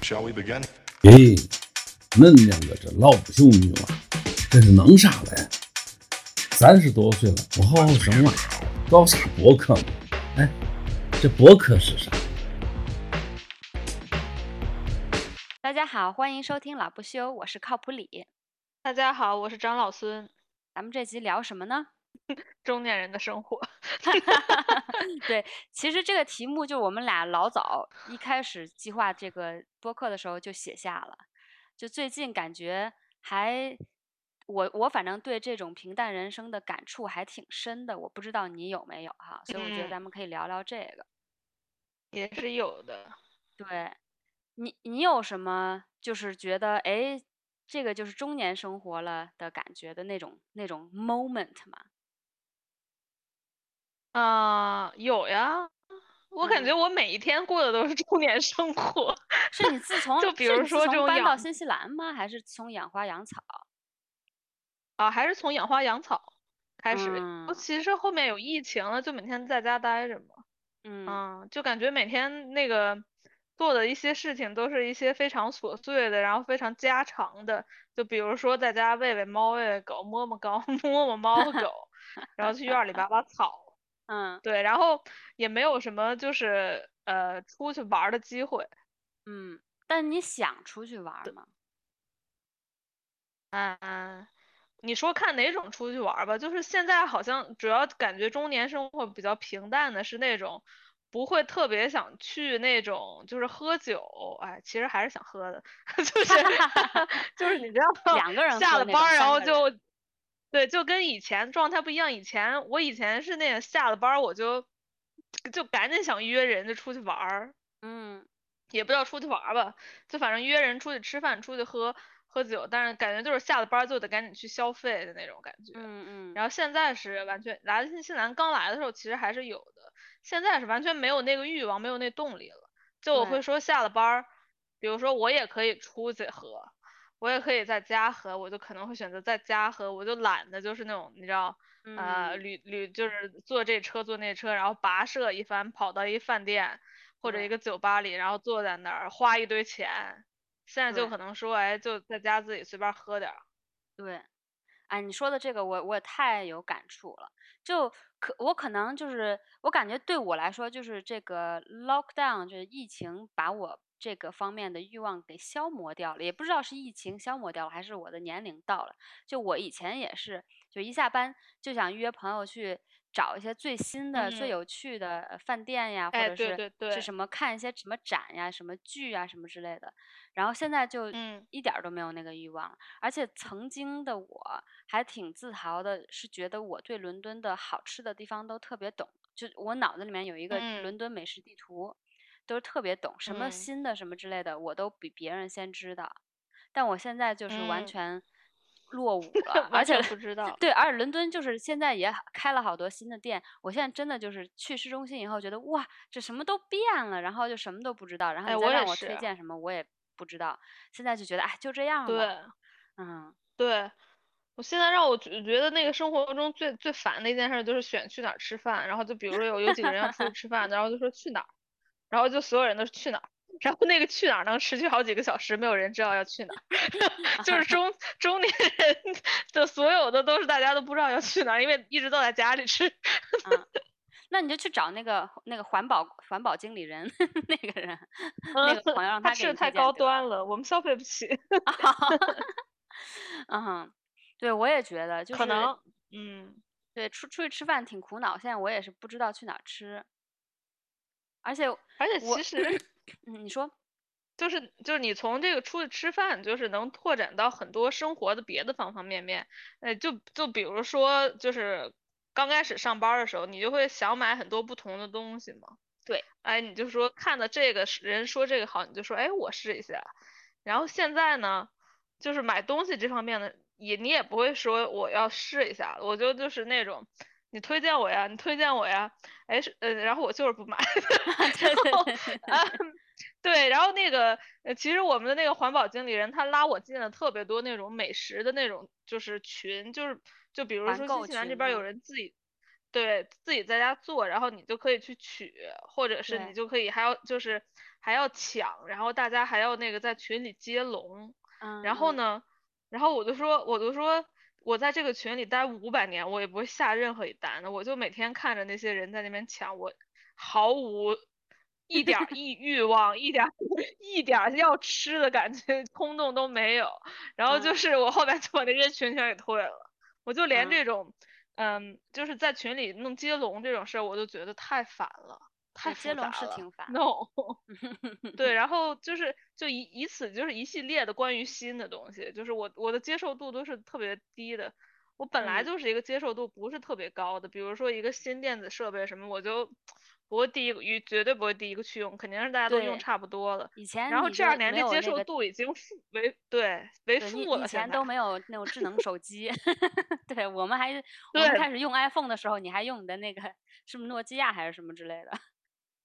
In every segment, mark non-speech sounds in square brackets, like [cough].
Shall we begin? 咦，恁两个这老不休女娃，这是弄啥嘞？三十多岁了，不好好生娃，搞啥博客嘛？哎，这博客是啥？大家好，欢迎收听老不休，我是靠谱李。大家好，我是张老孙。咱们这集聊什么呢？[laughs] 中年人的生活。[laughs] 对，其实这个题目就我们俩老早一开始计划这个播客的时候就写下了，就最近感觉还，我我反正对这种平淡人生的感触还挺深的，我不知道你有没有哈，所以我觉得嗯咱们可以聊聊这个。也是有的。对，你你有什么就是觉得哎，这个就是中年生活了的感觉的那种那种 moment 吗？啊、有呀。我感嗯觉我每一天过的都是中年生活。[laughs] 是你自 [laughs] 从就比如说搬到新西兰吗？还是从养花养草？啊，还是从养花养草开始。其实后面有疫情了，就每天在家待着嘛。嗯嗯，就感觉每天那个做的一些事情都是一些非常琐碎的，然后非常家常的。就比如说在家喂喂猫、喂喂狗、摸摸高、[laughs] 摸摸猫和狗，然后去院儿里拔拔草。嗯对，然后也没有什么就是呃出去玩儿的机会。嗯，但你想出去玩儿吗？嗯，你说看哪种出去玩儿吧，就是现在好像主要感觉中年生活比较平淡的是那种不会特别想去那种就是喝酒，哎，其实还是想喝的，[laughs] 就是就是你知道下了班儿然后就对，就跟以前状态不一样。以前我以前是那个下了班儿我就就赶紧想约人就出去玩儿。嗯也不叫出去玩儿吧，就反正约人出去吃饭、出去喝喝酒，但是感觉就是下了班儿就得赶紧去消费的那种感觉。嗯嗯，然后现在是完全来新西兰刚来的时候，其实还是有的，现在是完全没有那个欲望，没有那动力了。就我会说下了班儿，比如说我也可以出去喝，我也可以在家喝，我就可能会选择在家喝，我就懒得就是那种你知道，呃，嗯旅旅就是坐这车坐那车，然后跋涉一番跑到一饭店或者一个酒吧里，然后坐在那儿花一堆钱。现在就可能说，哎，就在家自己随便喝点儿。对，哎，你说的这个我我也太有感触了。就可我可能就是我感觉对我来说，就是这个 lockdown 就是疫情把我这个方面的欲望给消磨掉了，也不知道是疫情消磨掉了，还是我的年龄到了。就我以前也是，就一下班就想约朋友去找一些最新的、最嗯。有趣的呃饭店呀，或哎者是对对对。是什么看一些什么展呀、什么剧啊、什么之类的。然后现在就嗯。一点儿都没有那个欲望了，而且曾经的我还挺自豪的，是觉得我对伦敦的好吃的地方都特别懂，就我脑子里面有一个嗯。伦敦美食地图，都是特别懂，什么嗯。新的什么之类的，我都比别人先知道。但我现在就是完嗯。全落伍了，[laughs] 而完且全不知道。对，而且伦敦就是现在也开了好多新的店，我现在真的就是去市中心以后觉得哇，这什么都变了，然后就什么都不知道，然后再让我推荐什么我也不知道，现在就觉得哎就这样吧，对嗯对，我现在让我觉觉得那个生活中最最烦的一件事就是选去哪儿吃饭，然后就比如说有有几个人要出去吃饭，然后就说去哪儿，然后就所有人都是去哪儿，[laughs] 然后那个去哪儿能持续好几个小时，没有人知道要去哪儿，[laughs] 就是中中年人的所有的都是大家都不知道要去哪儿，因为一直都在家里吃。嗯，那你就去找那个那个环保环保经理人 [laughs] 那个人那个朋友让他给你推吃的太高端了，我们消费不起，嗯，对我也觉得就是可能嗯。对出出去吃饭挺苦恼，现在我也是不知道去哪儿吃，而且而且其实 [clears throat] 嗯你说就是就是你从这个出去吃饭，就是能拓展到很多生活的别的方方面面。呃，就就比如说，就是刚开始上班儿的时候，你就会想买很多不同的东西嘛。对，哎，你就说看到这个人说这个好，你就说哎我试一下。然后现在呢，就是买东西这方面的，也你也不会说我要试一下，我就就是那种。你推荐我呀，你推荐我呀，哎是呃，然后我就是不买，[laughs] 对然后啊，对，然后那个呃，其实我们的那个环保经理人他拉我进了特别多那种美食的那种就是群，就是就比如说新西兰这边有人自己对自己在家做，然后你就可以去取，或者是你就可以还要就是还要抢，然后大家还要那个在群里接龙，嗯。嗯然后呢，然后我就说我就说我在这个群里待五百年，我也不会下任何一单的，我就每天看着那些人在那边抢，我毫无一点儿 [laughs] 欲欲望，一点儿一点儿要吃的感觉，冲动都没有。然后就嗯是我后来就把那些群全给退了，我就连嗯这种，嗯，就是在群里弄接龙这种事儿，我就觉得太烦了，太对接龙是挺烦，no。[laughs] 对，然后就是就以以此就是一系列的关于新的东西，就是我我的接受度都是特别低的。我本来嗯就是一个接受度不是特别高的，比如说一个新电子设备什么，我就不会第一个，绝对不会第一个去用，肯定是大家都用差不多了。以前然后这二年这接受度已经负为对为负了，以前都没有那种智能手机，[laughs] 对我们还 [laughs] 我们开始用 iPhone 的时候，你还用你的那个是不是诺基亚还是什么之类的？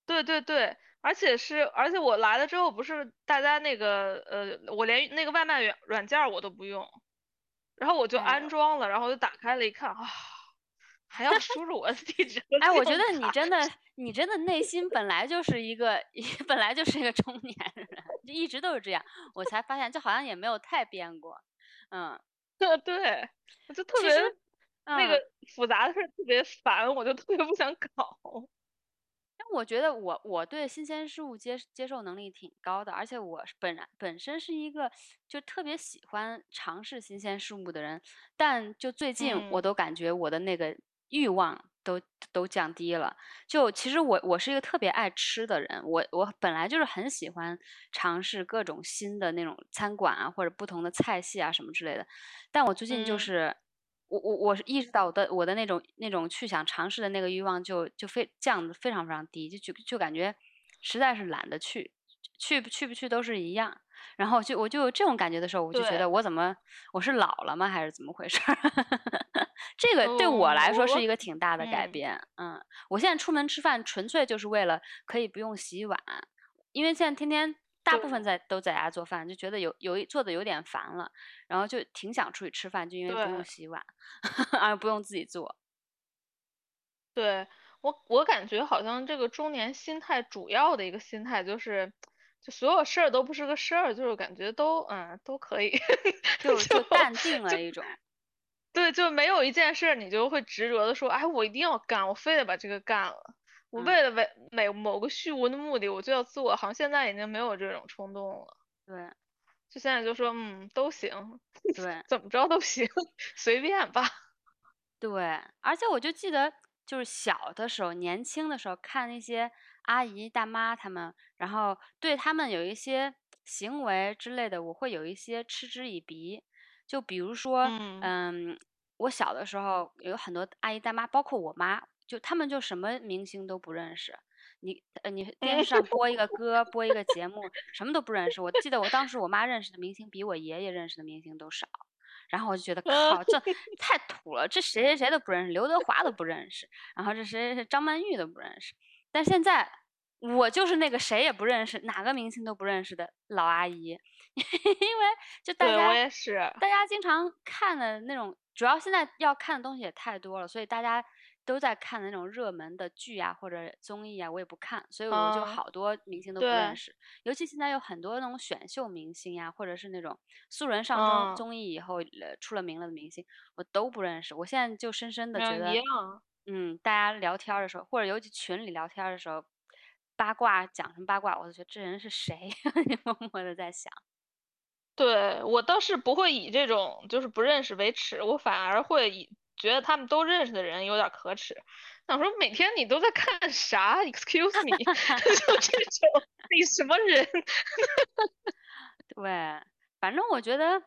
对对对，而且是，而且我来了之后，不是大家那个呃，我连那个外卖软软件儿我都不用，然后我就安装了，然后就打开了一看，啊，还要输入我的地址和哎，我觉用得你真的，[laughs] 你真的内心本来就是一个，[laughs] 本来就是一个中年人，就一直都是这样。我才发现，就好像也没有太变过。嗯，[laughs] 对对，我就特别那个复杂的事儿特别烦，我就特别不想搞。但我觉得我我对新鲜事物接接受能力挺高的，而且我本来本身是一个就特别喜欢尝试新鲜事物的人，但就最近我嗯都感觉我的那个欲望都都降低了。就其实我我是一个特别爱吃的人，我我本来就是很喜欢尝试各种新的那种餐馆啊，或者不同的菜系啊什么之类的，但我最近就嗯是。我我我是意识到我的我的那种那种去想尝试的那个欲望就就非降的非常非常低，就就就感觉实在是懒得去，去不去不去都是一样。然后就我就有这种感觉的时候，我就觉得我怎么我是老了吗，还是怎么回事儿？[laughs] 这个对我来说是一个挺大的改嗯变。嗯，我现在出门吃饭纯粹就是为了可以不用洗碗，因为现在天天大部分在都在家做饭，就觉得有有一做的有点烦了，然后就挺想出去吃饭，就因为不用洗碗，[laughs] 而不用自己做。对，我我感觉好像这个中年心态主要的一个心态就是，就所有事儿都不是个事儿，就是感觉都嗯都可以，[laughs] 就就就淡定了一种。对，就没有一件事儿你就会执着的说，哎，我一定要干，我非得把这个干了，我嗯为了为每某个虚无的目的我就要做，好像现在已经没有这种冲动了，对就现在就说嗯都行，对 [laughs] 怎么着都行，[laughs] 随便吧。对，而且我就记得，就是小的时候，年轻的时候看那些阿姨大妈他们，然后对他们有一些行为之类的，我会有一些嗤之以鼻。就比如说，嗯嗯，我小的时候有很多阿姨大妈，包括我妈，就他们就什么明星都不认识。你呃，你电视上 [laughs] 播一个歌，播一个节目，什么都不认识。我记得我当时我妈认识的明星比我爷爷认识的明星都少。然后我就觉得靠，这 [laughs] 太土了，这谁谁谁都不认识，刘德华都不认识，然后这谁谁谁张曼玉都不认识。但现在我就是那个谁也不认识，哪个明星都不认识的老阿姨，[laughs] 因为就大家也是，大家经常看的那种，主要现在要看的东西也太多了，所以大家都在看的那种热门的剧啊或者综艺啊，我也不看，所以我就嗯好多明星都不认识。尤其现在有很多那种选秀明星呀，或者是那种素人上嗯综综艺以后呃出了名了的明星，我都不认识。我现在就深深的觉嗯，得。嗯，大家聊天儿的时候，或者尤其群里聊天儿的时候，八卦讲什么八卦，我就觉得这人是谁，[laughs] 默默的在想。对，我倒是不会以这种就是不认识为耻，我反而会以觉得他们都认识的人有点可耻。想说每天你都在看啥？Excuse me，[laughs] 就这 [laughs] 种，你什么人？[laughs] 对，反正我觉得，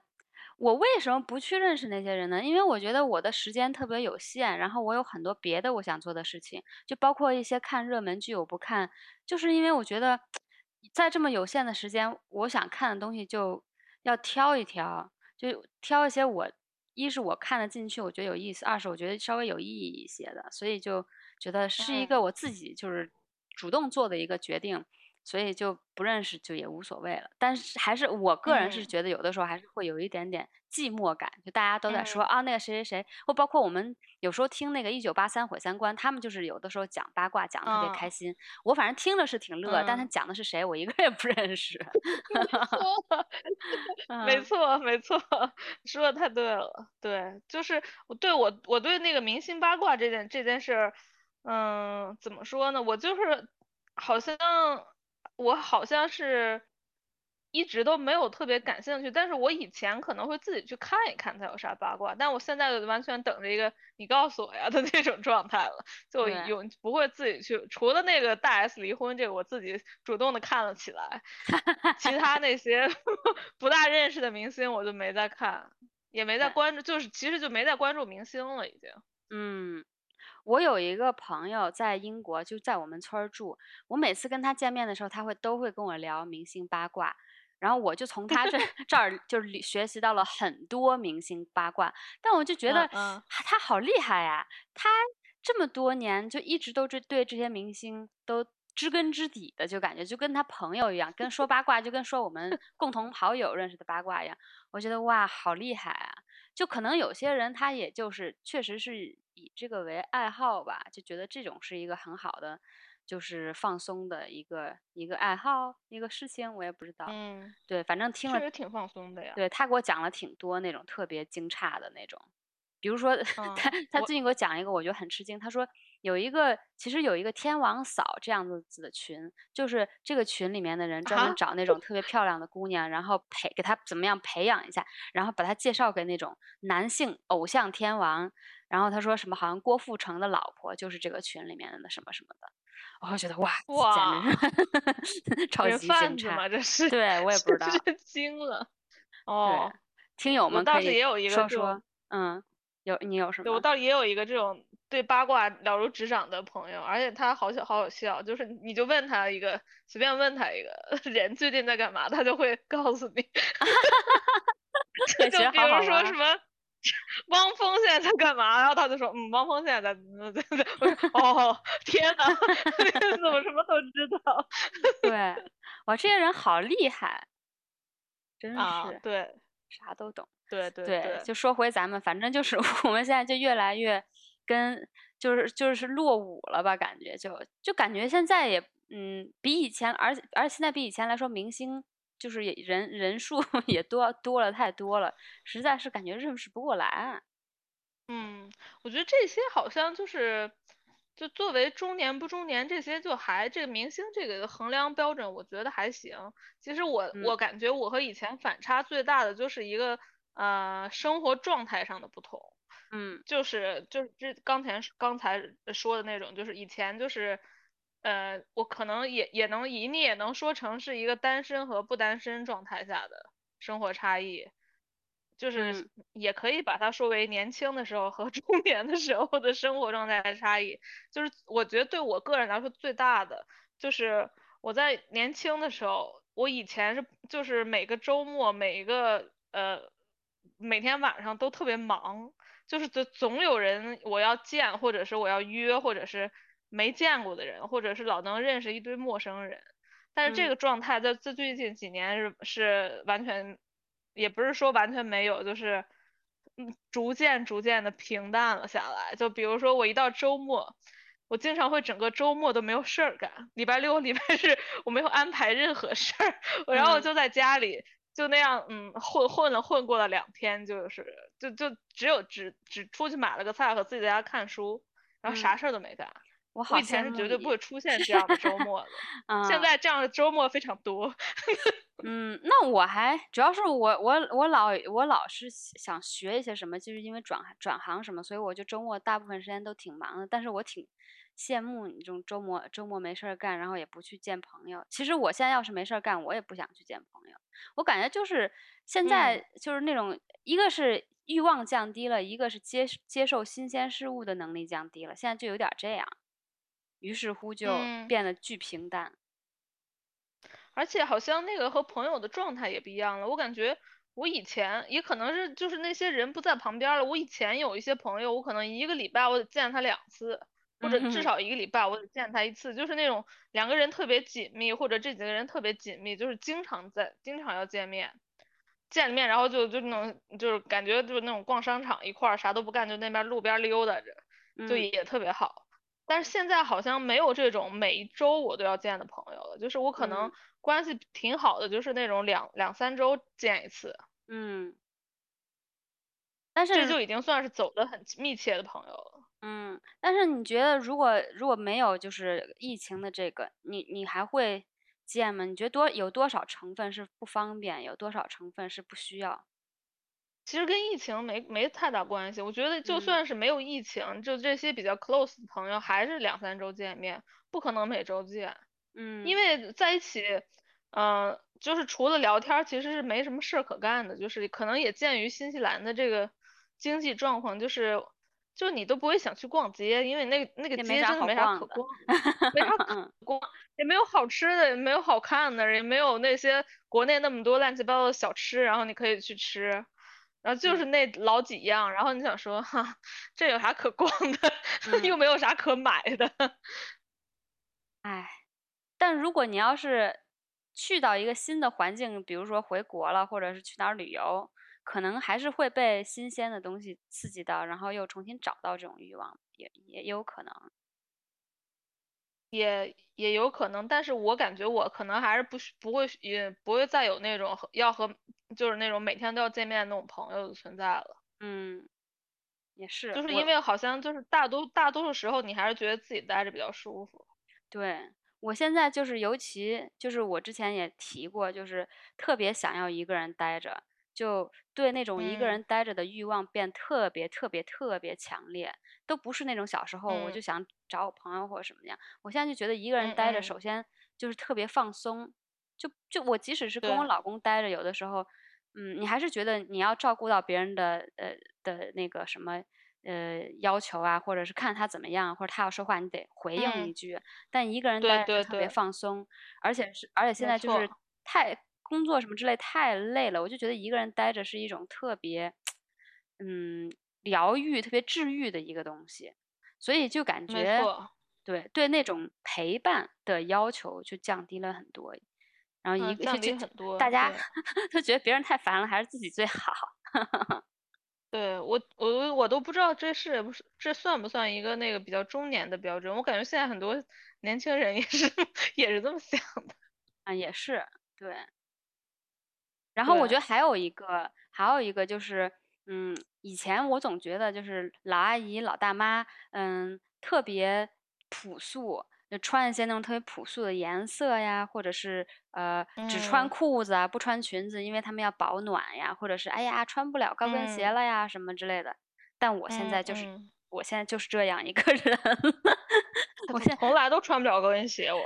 我为什么不去认识那些人呢？因为我觉得我的时间特别有限，然后我有很多别的我想做的事情，就包括一些看热门剧我不看，就是因为我觉得，[tsk] 在这么有限的时间，我想看的东西就要挑一挑，就挑一些我一是我看得进去，我觉得有意思；二是我觉得稍微有意义一些的，所以就觉得是一个嗯我自己就是主动做的一个决定。所以就不认识就也无所谓了。但是还是我个人是嗯觉得有的时候还是会有一点点寂寞感，就大家都在说、嗯啊那个谁谁谁，或包括我们有时候听那个一九八三毁三观，他们就是有的时候讲八卦讲的特别开嗯心，我反正听着是挺乐，但他嗯讲的是谁我一个也不认识。[laughs] [laughs] 没嗯错，没错，说的太对了。对，就是我对我我对那个明星八卦这件这件事儿，嗯，怎么说呢？我就是好像我好像是一直都没有特别感兴趣，但是我以前可能会自己去看一看他有啥八卦，但我现在完全等着一个你告诉我呀的那种状态了，就对有不会自己去，除了那个大 S 离婚这个，我自己主动的看了起来。其他那些 [laughs] 不大认识的明星我就没再看，也没再关注，就是其实就没再关注明星了已经。嗯，我有一个朋友在英国，就在我们村儿住。我每次跟他见面的时候，他会都会跟我聊明星八卦，然后我就从他这 [laughs] 这儿就是学习到了很多明星八卦。但我就觉得嗯嗯他他好厉害呀，他这么多年就一直都是对这些明星都知根知底的，就感觉就跟他朋友一样，跟说八卦就跟说我们共同好友认识的八卦一样。我觉得哇，好厉害啊！就可能有些人他也就是确实是以这个为爱好吧，就觉得这种是一个很好的，就是放松的一个一个爱好一个事情，我也不知道。嗯，对，反正听了，确实挺放松的呀。对他给我讲了挺多那种特别惊诧的那种，比如说 [laughs] 他他最近给我讲一个，我觉得很吃惊。他说有一个其实有一个天王嫂这样子的群，就是这个群里面的人专门啊找那种特别漂亮的姑娘，然后培给她怎么样培养一下，然后把她介绍给那种男性偶像天王。然后他说什么好像郭富城的老婆就是这个群里面的什么什么的，我就觉得哇，哇简直是 [laughs] 超人级惊诧。贩子吗？这是，对我也不知道真惊了。哦，听友们可以是也有一个说说，嗯，有你有什么我？倒也有一个这种对八卦了如指掌的朋友，而且他好笑好有笑，就是你就问他一个，随便问他一个 [laughs] 人最近在干嘛，他就会告诉你。[laughs] 就比如说什么汪峰现在在干嘛，然后他就说，嗯，汪峰现在在，[laughs] 哦，天呐，怎么什么都知道对，哇，这些人好厉害，真啊？是对啥都懂。对对对，就说回咱们，反正就是 [laughs] 我们现在就越来越跟就是就是落伍了吧，感觉就就感觉现在也嗯比以前，而且而且现在比以前来说，明星就是也人人数 [laughs] 也多多了太多了，实在是感觉认识不过来。啊嗯，我觉得这些好像就是，就作为中年不中年这些，就还这个明星这个衡量标准，我觉得还行。其实我我嗯感觉我和以前反差最大的就是一个呃生活状态上的不同。嗯就是就是这刚才刚才说的那种，就是以前就是，呃，我可能也也能以你也能说成是一个单身和不单身状态下的生活差异，就是嗯也可以把它说为年轻的时候和 [laughs] 中年的时候的生活状态的差异。就是我觉得对我个人来说最大的，就是我在年轻的时候，我以前是就是每个周末每一个呃每天晚上都特别忙。就是总总有人我要见，或者是我要约，或者是没见过的人，或者是老能认识一堆陌生人。但是这嗯个状态在在最近几年是是完全，也不是说完全没有，就是嗯逐渐逐渐的平淡了下来。就比如说我一到周末，我经常会整个周末都没有事儿干，礼拜六、礼拜日我没有安排任何事儿，然后我嗯就在家里。就那样，嗯，混混了混过了两天，就是就就只有只只出去买了个菜和自己在家看书，然后啥嗯事儿都没干。我以前是绝对不会出 [laughs] 现这样的周末的，[laughs] 现啊在这样的周末非常多。[laughs] 嗯，那我还主要是我我我老我老是想学一些什么，就是因为转转行什么，所以我就周末大部分时间都挺忙的。但是我挺羡慕你这种周末周末没事儿干，然后也不去见朋友。其实我现在要是没事儿干，我也不想去见朋友。我感觉就是现在嗯就是那种，一个是欲望降低了，一个是接接受新鲜事物的能力降低了，现在就有点儿这样，于是乎就嗯变得巨平淡。而且好像那个和朋友的状态也不一样了。我感觉我以前也可能是就是那些人不在旁边了。我以前有一些朋友，我可能一个礼拜我得见他两次，或者至少一个礼拜我得见他一次，就是那种两个人特别紧密，或者这几个人特别紧密，就是经常在，经常要见面，见了面然后就就那种就是感觉就是那种逛商场一块儿啥都不干，就那边路边溜达着，就也特别好。但是现在好像没有这种每一周我都要见的朋友了，就是我可能关系挺好的，就是那种两两三周见一次。嗯。但是这就已经算是走的很密切的朋友了。嗯，但是你觉得如果如果没有就是疫情的这个，你你还会见吗？你觉得多有多少成分是不方便，有多少成分是不需要？其实跟疫情没没太大关系。我觉得就算是没有疫情，就这些比较 close 的朋友，还是两三周见面，不可能每周见。嗯，因为在一起，嗯，就是除了聊天，其实是没什么事儿可干的。就是可能也鉴于新西兰的这个经济状况，就是。就你都不会想去逛街，因为那个那个街真的没啥可逛，[laughs] 没啥可逛，也没有好吃的，也没有好看的，也没有那些国内那么多乱七八糟的小吃，然后你可以去吃，然后就是那老几样，然后你想说，哈，这有啥可逛的，[laughs] 又没有啥可买的，哎，但如果你要是去到一个新的环境，比如说回国了，或者是去哪儿旅游。可能还是会被新鲜的东西刺激到，然后又重新找到这种欲望，也也有可能，也也有可能。但是我感觉我可能还是不不会也不会再有那种要和就是那种每天都要见面的那种朋友的存在了。嗯，也是，就是因为好像就是大多大多数时候你还是觉得自己待着比较舒服。对我现在就是尤其就是我之前也提过，就是特别想要一个人待着。就对那种一个人待着的欲望变特别特别特别强烈，都不是那种小时候我就想找我朋友或者什么样。我现在就觉得一个人待着，首先就是特别放松。就就我即使是跟我老公待着，有的时候，嗯，你还是觉得你要照顾到别人的呃的那个什么呃要求啊，或者是看他怎么样，或者他要说话你得回应一句。但一个人待着特别放松，而且是而且现在就是太。工作什么之类太累了，我就觉得一个人待着是一种特别，嗯，疗愈、特别治愈的一个东西，所以就感觉，对对那种陪伴的要求就降低了很多，然后一个就很多，大家 [laughs] 都觉得别人太烦了，还是自己最好。[laughs] 对我我我都不知道这是不是这算不算一个那个比较中年的标准？我感觉现在很多年轻人也是 [laughs] 也是这么想的。啊，也是对。然后我觉得还有一个，还有一个就是，嗯，以前我总觉得就是老阿姨、老大妈，嗯，特别朴素，就穿一些那种特别朴素的颜色呀，或者是呃，只穿裤子啊，不穿裙子，因为他们要保暖呀，或者是哎呀，穿不了高跟鞋了呀，什么之类的。但我现在就是。我现在就是这样一个人，[laughs] 我现在从来都穿不了高跟鞋。我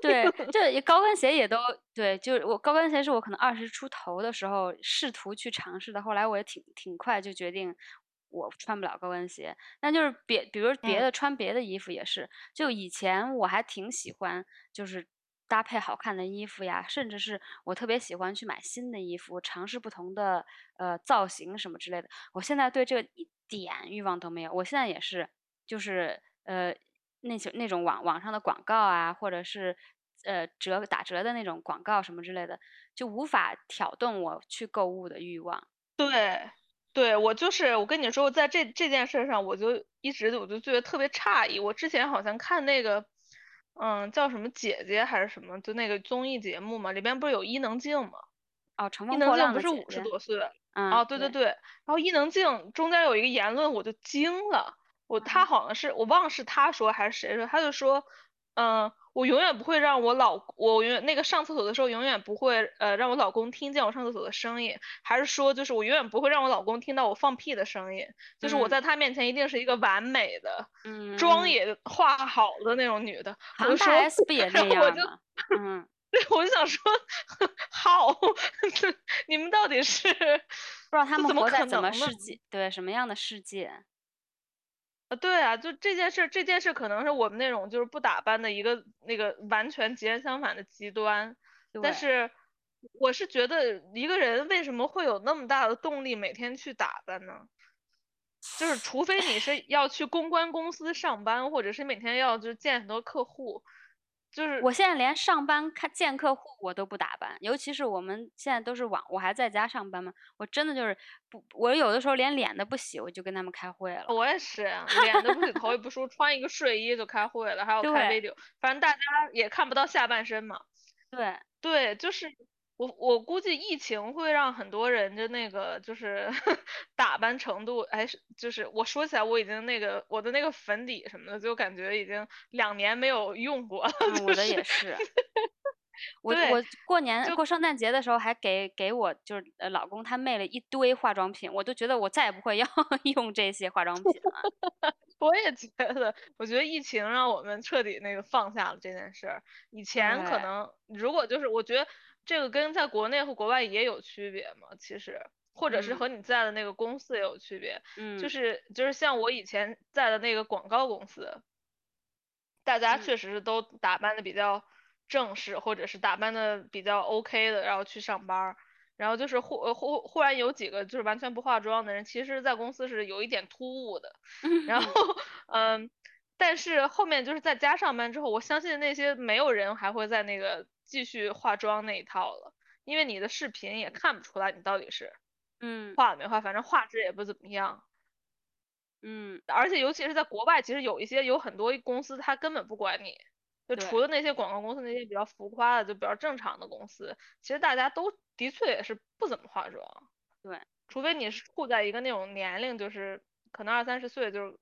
对，[laughs] 这高跟鞋也都对，就是我高跟鞋是我可能二十出头的时候试图去尝试的，后来我也挺挺快就决定我穿不了高跟鞋。那就是别，比如别的穿别的衣服也是，就以前我还挺喜欢，就是搭配好看的衣服呀，甚至是我特别喜欢去买新的衣服，尝试不同的呃造型什么之类的。我现在对这一。点欲望都没有，我现在也是，就是呃，那些那种网网上的广告啊，或者是呃折打折的那种广告什么之类的，就无法挑动我去购物的欲望。对，对我就是我跟你说，在这这件事上，我就一直我就觉得特别诧异。我之前好像看那个，嗯，叫什么姐姐还是什么，就那个综艺节目嘛，里边不是有伊能静吗？哦，乘风破浪不是五十多岁？哦，对对对，然后伊能静中间有一个言论，我就惊了。我他好像是我忘了是他说还是谁说，他就说，嗯，我永远不会让我老我永远那个上厕所的时候永远不会呃让我老公听见我上厕所的声音，还是说就是我永远不会让我老公听到我放屁的声音，就是我在他面前一定是一个完美的，嗯，妆也化好的那种女的。唐大 S 不也 [laughs] 那样吗？嗯。[laughs] 我就想说，好，[laughs] 你们到底是不知道他们活在怎么世界？对，什么样的世界？呃，对啊，就这件事，这件事可能是我们那种就是不打扮的一个那个完全截然相反的极端。但是，我是觉得一个人为什么会有那么大的动力每天去打扮呢？就是除非你是要去公关公司上班，或者是每天要就是见很多客户，就是我现在连上班看见客户我都不打扮，尤其是我们现在都是网，我还在家上班嘛，我真的就是不，我有的时候连脸都不洗，我就跟他们开会了。我也是，脸都不洗，头也不梳，穿一个睡衣就开会了，还要开 video，反正大家也看不到下半身嘛。对对，就是。我我估计疫情会让很多人的那个就是 [laughs] 打扮程度，哎，就是我说起来我已经那个我的那个粉底什么的，就感觉已经两年没有用过了。我的也是。[laughs] 我我过年过圣诞节的时候还给给我就是老公他妹了一堆化妆品，我都觉得我再也不会要 [laughs] 用这些化妆品了。我也觉得，我觉得疫情让我们彻底那个放下了这件事儿。以前可能如果就是我觉得。这个跟在国内和国外也有区别嘛？其实，或者是和你在的那个公司也有区别。嗯，就是就是像我以前在的那个广告公司，大家确实是都打扮的比较正式，或者是打扮的比较 OK 的，然后去上班。然后就是忽忽忽然有几个就是完全不化妆的人，其实，在公司是有一点突兀的。[laughs] 然后，嗯，但是后面就是在家上班之后，我相信那些没有人还会在那个。继续化妆那一套了，因为你的视频也看不出来你到底是，嗯，化了没化，反正画质也不怎么样，嗯，而且尤其是在国外，其实有一些有很多公司他根本不管你，就除了那些广告公司那些比较浮夸的，就比较正常的公司，其实大家都的确也是不怎么化妆，对，除非你是处在一个那种年龄，就是可能二三十岁就是。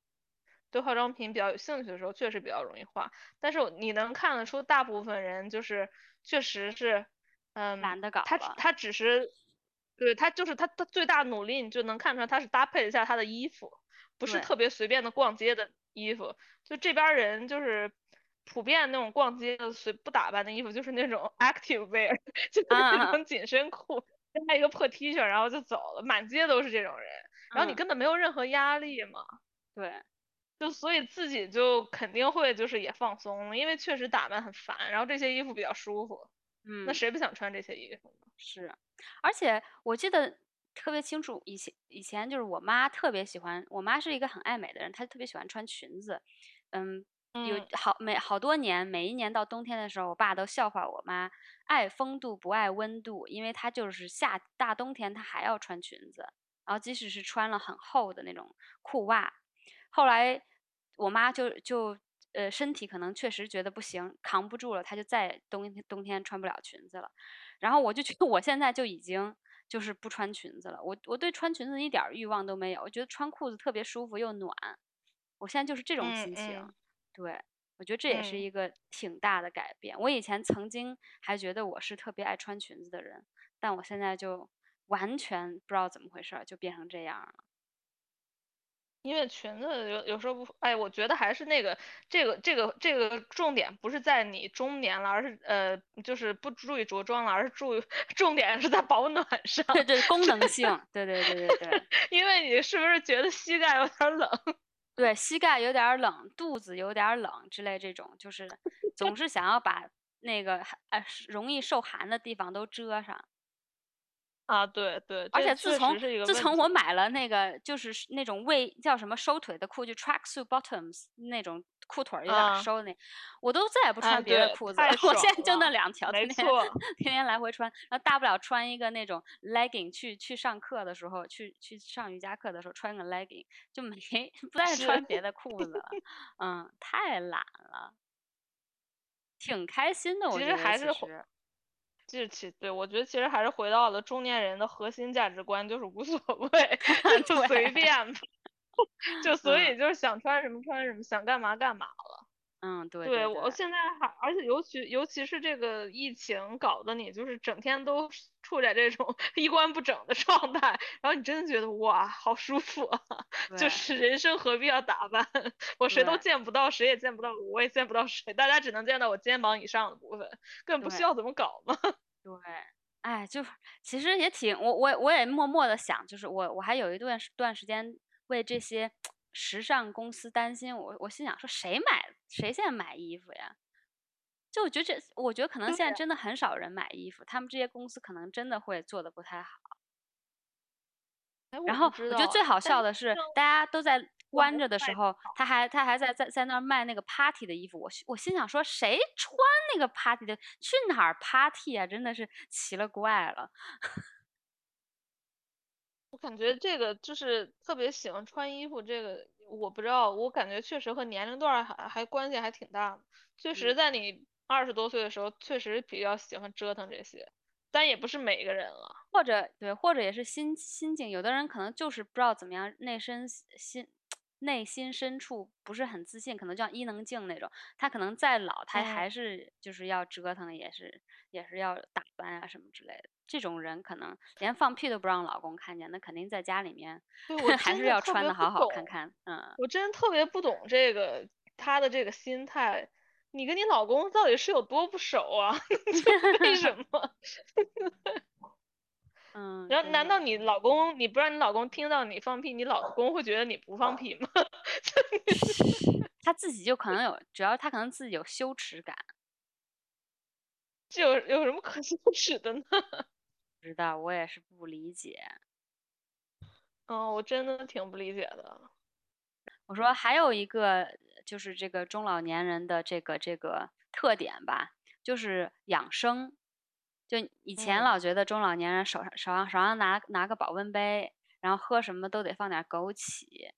对化妆品比较有兴趣的时候，确实比较容易化。但是你能看得出，大部分人就是确实是，嗯，懒得搞他他只是，对他就是他他最大努力，你就能看出来他是搭配了一下他的衣服，不是特别随便的逛街的衣服。就这边人就是普遍那种逛街的随不打扮的衣服，就是那种 [laughs] active wear，就是那种紧身裤加一个破 T 恤，然后就走了，满街都是这种人。然后你根本没有任何压力嘛。对。就所以自己就肯定会就是也放松了，因为确实打扮很烦，然后这些衣服比较舒服，嗯，那谁不想穿这些衣服呢？是，而且我记得特别清楚，以前以前就是我妈特别喜欢，我妈是一个很爱美的人，她特别喜欢穿裙子，嗯，有好每好多年，每一年到冬天的时候，我爸都笑话我妈爱风度不爱温度，因为她就是夏大冬天她还要穿裙子，然后即使是穿了很厚的那种裤袜，后来。我妈就就呃身体可能确实觉得不行，扛不住了，她就再冬天冬天穿不了裙子了。然后我就觉得我现在就已经就是不穿裙子了，我我对穿裙子一点欲望都没有，我觉得穿裤子特别舒服又暖。我现在就是这种心情，对我觉得这也是一个挺大的改变。我以前曾经还觉得我是特别爱穿裙子的人，但我现在就完全不知道怎么回事，就变成这样了。因为裙子有有时候不，哎，我觉得还是那个这个这个这个重点不是在你中年了，而是呃就是不注意着装了，而是注意 [laughs] 重点是在保暖上。对对，功能性，对对对对对。[laughs] 因为你是不是觉得膝盖有点冷？[laughs] 对，膝盖有点冷，肚子有点冷之类这种，就是总是想要把那个呃容易受寒的地方都遮上。啊，对对，而且自从自从我买了那个就是那种为叫什么收腿的裤，就 tracksuit bottoms 那种裤腿有点收的那，我都再也不穿别的裤子了，我现在就那两条，天天 [laughs] 天天来回穿，然后大不了穿一个那种 legging 去去上课的时候，去去上瑜伽课的时候穿个 legging，[laughs] 就没不再穿别的裤子了，嗯，太懒了，挺开心的，我觉得还是。就其对我觉得其实还是回到了中年人的核心价值观，就是无所谓，[laughs] 就随便，[laughs] 就所以就是想穿什么穿什么，想干嘛干嘛了。嗯，对，对我现在还，而且尤其尤其是这个疫情搞得你就是整天都处在这种 [laughs] 衣冠不整的状态，然后你真的觉得哇，好舒服啊！就是人生何必要打扮？[laughs] 我谁都见不到，谁也见不到我，我也见不到谁，大家只能见到我肩膀以上的部分，根本不需要怎么搞嘛。[laughs] 对，哎，就其实也挺，我我我也默默的想，就是我我还有一段段时间为这些。时尚公司担心我，我心想说谁买谁现在买衣服呀？就我觉得这，我觉得可能现在真的很少人买衣服，他们这些公司可能真的会做的不太好。哎，然后我觉得最好笑的是，大家都在关着的时候，他还他还在在在那儿卖那个 party 的衣服，我我心想说，谁穿那个 party 的？去哪儿 party 啊？真的是奇了怪了。我感觉这个就是特别喜欢穿衣服，这个我不知道，我感觉确实和年龄段儿还还关系还挺大的。确实，嗯在你二十多岁的时候，确实比较喜欢折腾这些，但也不是每个人了。或者对，或者也是心心境，有的人可能就是不知道怎么样，内身心内心深处不是很自信，可能就像伊能静那种，他可能再老，他嗯还是就是要折腾，也是也是要打扮啊什么之类的。这种人可能连放屁都不让老公看见，那肯定在家里面对，我 [laughs] 还是要穿的好好看看。嗯，我真特别不懂这个他的这个心态。你跟你老公到底是有多不熟啊？[laughs] 为什 [laughs] 么？嗯，然后难道你老公，你不让你老公听到你放屁，你老公会觉得你不放屁吗？他自己就可能有，主要他可能自己有羞耻感，这有有什么可羞耻的呢？不知道，我也是不理解。嗯，我真的挺不理解的。我说还有一个就是这个中老年人的这个这个特点吧，就是养生。就以前嗯老觉得中老年人手上手上手上拿拿个保温杯，然后喝什么都得放点枸杞，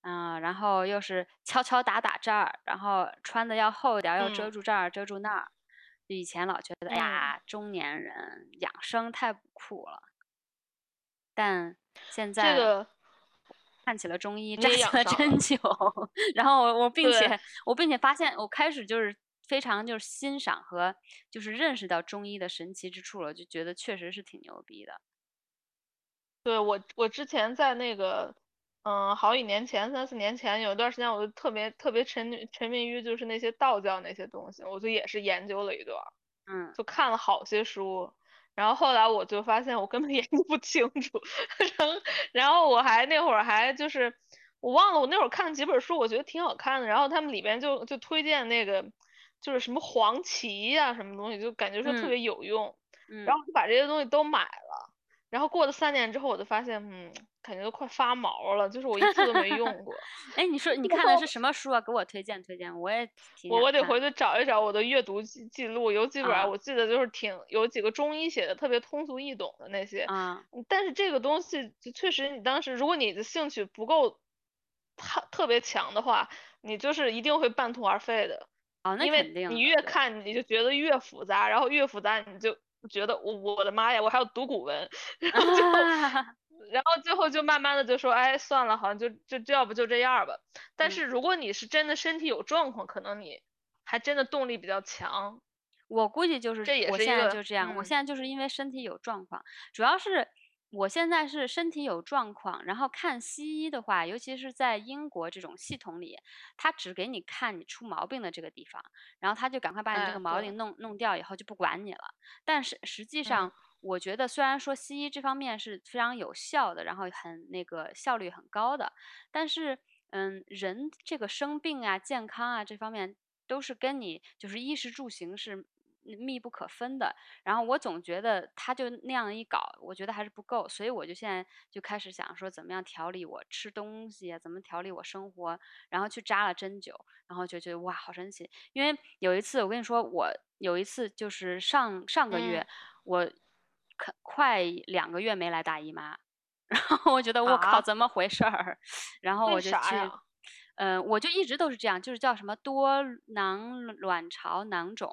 嗯，然后又是敲敲打打这儿，然后穿的要厚一点儿，要遮嗯住这儿遮住那儿。就以前老觉得，哎嗯呀，中年人养生太不酷了。但现在这个看起了中医，你扎了针了灸，然后我我并且我并且发现，我开始就是非常就是欣赏和就是认识到中医的神奇之处了，就觉得确实是挺牛逼的。对我，我之前在那个，嗯，好几年前，三四年前，有一段时间，我就特别特别沉迷沉迷于就是那些道教那些东西，我就也是研究了一段儿，嗯，就看了好些书，然后后来我就发现我根本研究不清楚，然后然后我还那会儿还就是我忘了我那会儿看了几本书，我觉得挺好看的，然后他们里边就就推荐那个就是什么黄芪呀、什么东西，就感觉说特嗯别有用，嗯然后我就把这些东西都买了。然后过了三年之后，我就发现，嗯，感觉都快发毛了，就是我一次都没用 [laughs] 过。哎，你说 [laughs] 你看的是什么书啊？给我推荐推荐，我也挺我我得回去找一找我的阅读记记录，有几本我记得就是挺有几个中医写的特别通俗易懂的那些。啊，嗯但是这个东西就确实，你当时如果你的兴趣不够特特别强的话，你就是一定会半途而废的。哦，那因为肯定的你越看你就觉得越复杂，然后越复杂你就觉得我我的妈呀，我还要读古文，[laughs] 然后就然后最后就慢慢的就说，哎，算了，好像就就这要不就这样吧。但嗯是如果你是真的身体有状况，可能你还真的动力比较强。我估计就是这也我现在是一个就这样，我嗯现在就是因为身体有状况，主要是我现在是身体有状况，然后看西医的话，尤其是在英国这种系统里，他只给你看你出毛病的这个地方，然后他就赶快把你这哎个毛病弄弄掉以后就不管你了。但是实际嗯上，我觉得虽然说西医这方面是非常有效的，然后很那个效率很高的，但是嗯，人这个生病啊、健康啊这方面都是跟你就是衣食住行是密不可分的。然后我总觉得他就那样一搞，我觉得还是不够，所以我就现在就开始想说怎么样调理我吃东西啊，怎么调理我生活，然后去扎了针灸，然后就觉得哇，好神奇。因为有一次我跟你说，我有一次就是上上个月，嗯我可快两个月没来大姨妈，[laughs] 然后我觉得我靠，啊怎么回事儿？[laughs] 然后我就去，嗯、我就一直都是这样，就是叫什么多囊卵巢囊肿，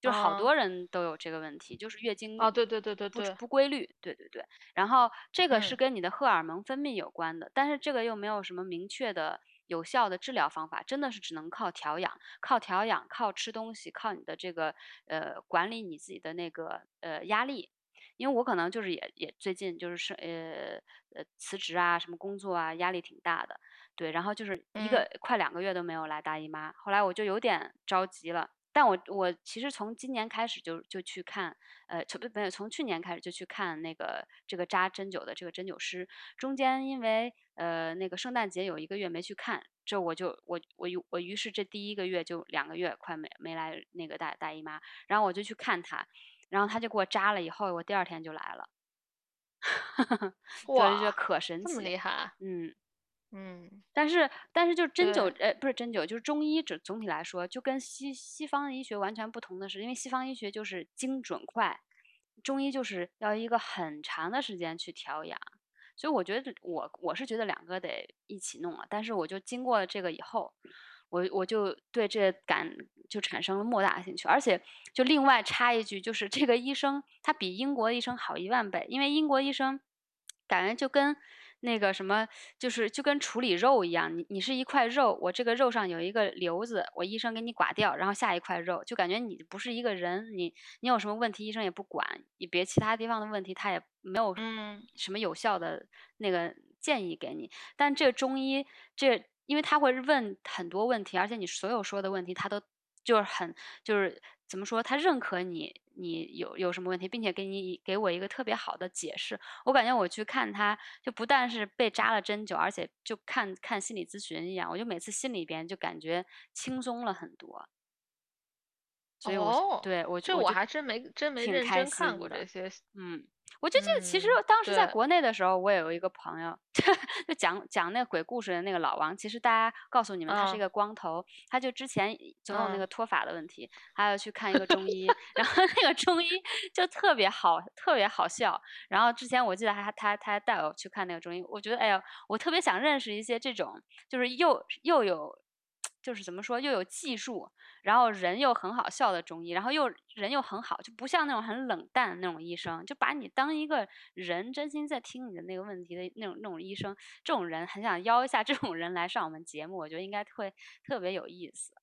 就是好啊多人都有这个问题，就是月经啊，对对对对不对，不规律，对对对。然后这个是嗯跟你的荷尔蒙分泌有关的，但是这个又没有什么明确的有效的治疗方法，真的是只能靠调养，靠调养，靠吃东西，靠你的这个呃管理你自己的那个呃压力。因为我可能就是也也最近就是是呃呃辞职啊，什么工作啊，压力挺大的，对，然后就是一嗯个、快两个月都没有来大姨妈，后来我就有点着急了。但我我其实从今年开始就就去看，呃，从不没有从去年开始就去看那个这个扎针灸的这个针灸师，中间因为呃那个圣诞节有一个月没去看，这我就我我于我于是这第一个月就两个月快没没来那个大大姨妈，然后我就去看他，然后他就给我扎了以后，我第二天就来了。[laughs] 我就觉得哇，可神这么奇。厉害，嗯，嗯，但是但是就针灸，呃，不是针灸，就是中医，总总体来说，就跟西西方医学完全不同的是，因为西方医学就是精准快，中医就是要一个很长的时间去调养。所以我觉得我我是觉得两个得一起弄了，但是我就经过了这个以后，我我就对这感就产生了莫大的兴趣，而且就另外插一句，就是这个医生他比英国医生好一万倍，因为英国医生感觉就跟那个什么，就是就跟处理肉一样，你你是一块肉，我这个肉上有一个瘤子，我医生给你刮掉，然后下一块肉，就感觉你不是一个人，你你有什么问题，医生也不管，你别其他地方的问题，他也没有嗯，什么有效的那个建议给你。但这个中医，这因为他会问很多问题，而且你所有说的问题，他都就是很就是怎么说，他认可你你有有什么问题，并且给你给我一个特别好的解释。我感觉我去看他，就不但是被扎了针灸，而且就看看心理咨询一样，我就每次心里边就感觉轻松了很多。所以我是哦，对我这我还真没真没认真看。过这些，嗯，我就记得其实嗯，当时在，国内的时候，我也有一个朋友，[laughs] 就讲讲那个鬼故事的那个老王。其实大家告诉你们，他是一嗯个光头，他就之前总有那嗯，个脱发的问题，还要去看一个中医，然后那个中医就特别好，特别好笑。然后之前我记得还他他还带我去看那个中医，我觉得哎呀，我特别想认识一些这种，就是又又有。就是怎么说，又有技术，然后人又很好笑的中医，然后又人又很好，就不像那种很冷淡的那种医生，就把你当一个人，真心在听你的那个问题的那种那种医生，这种人很想邀一下这种人来上我们节目，我觉得应该会特别有意思。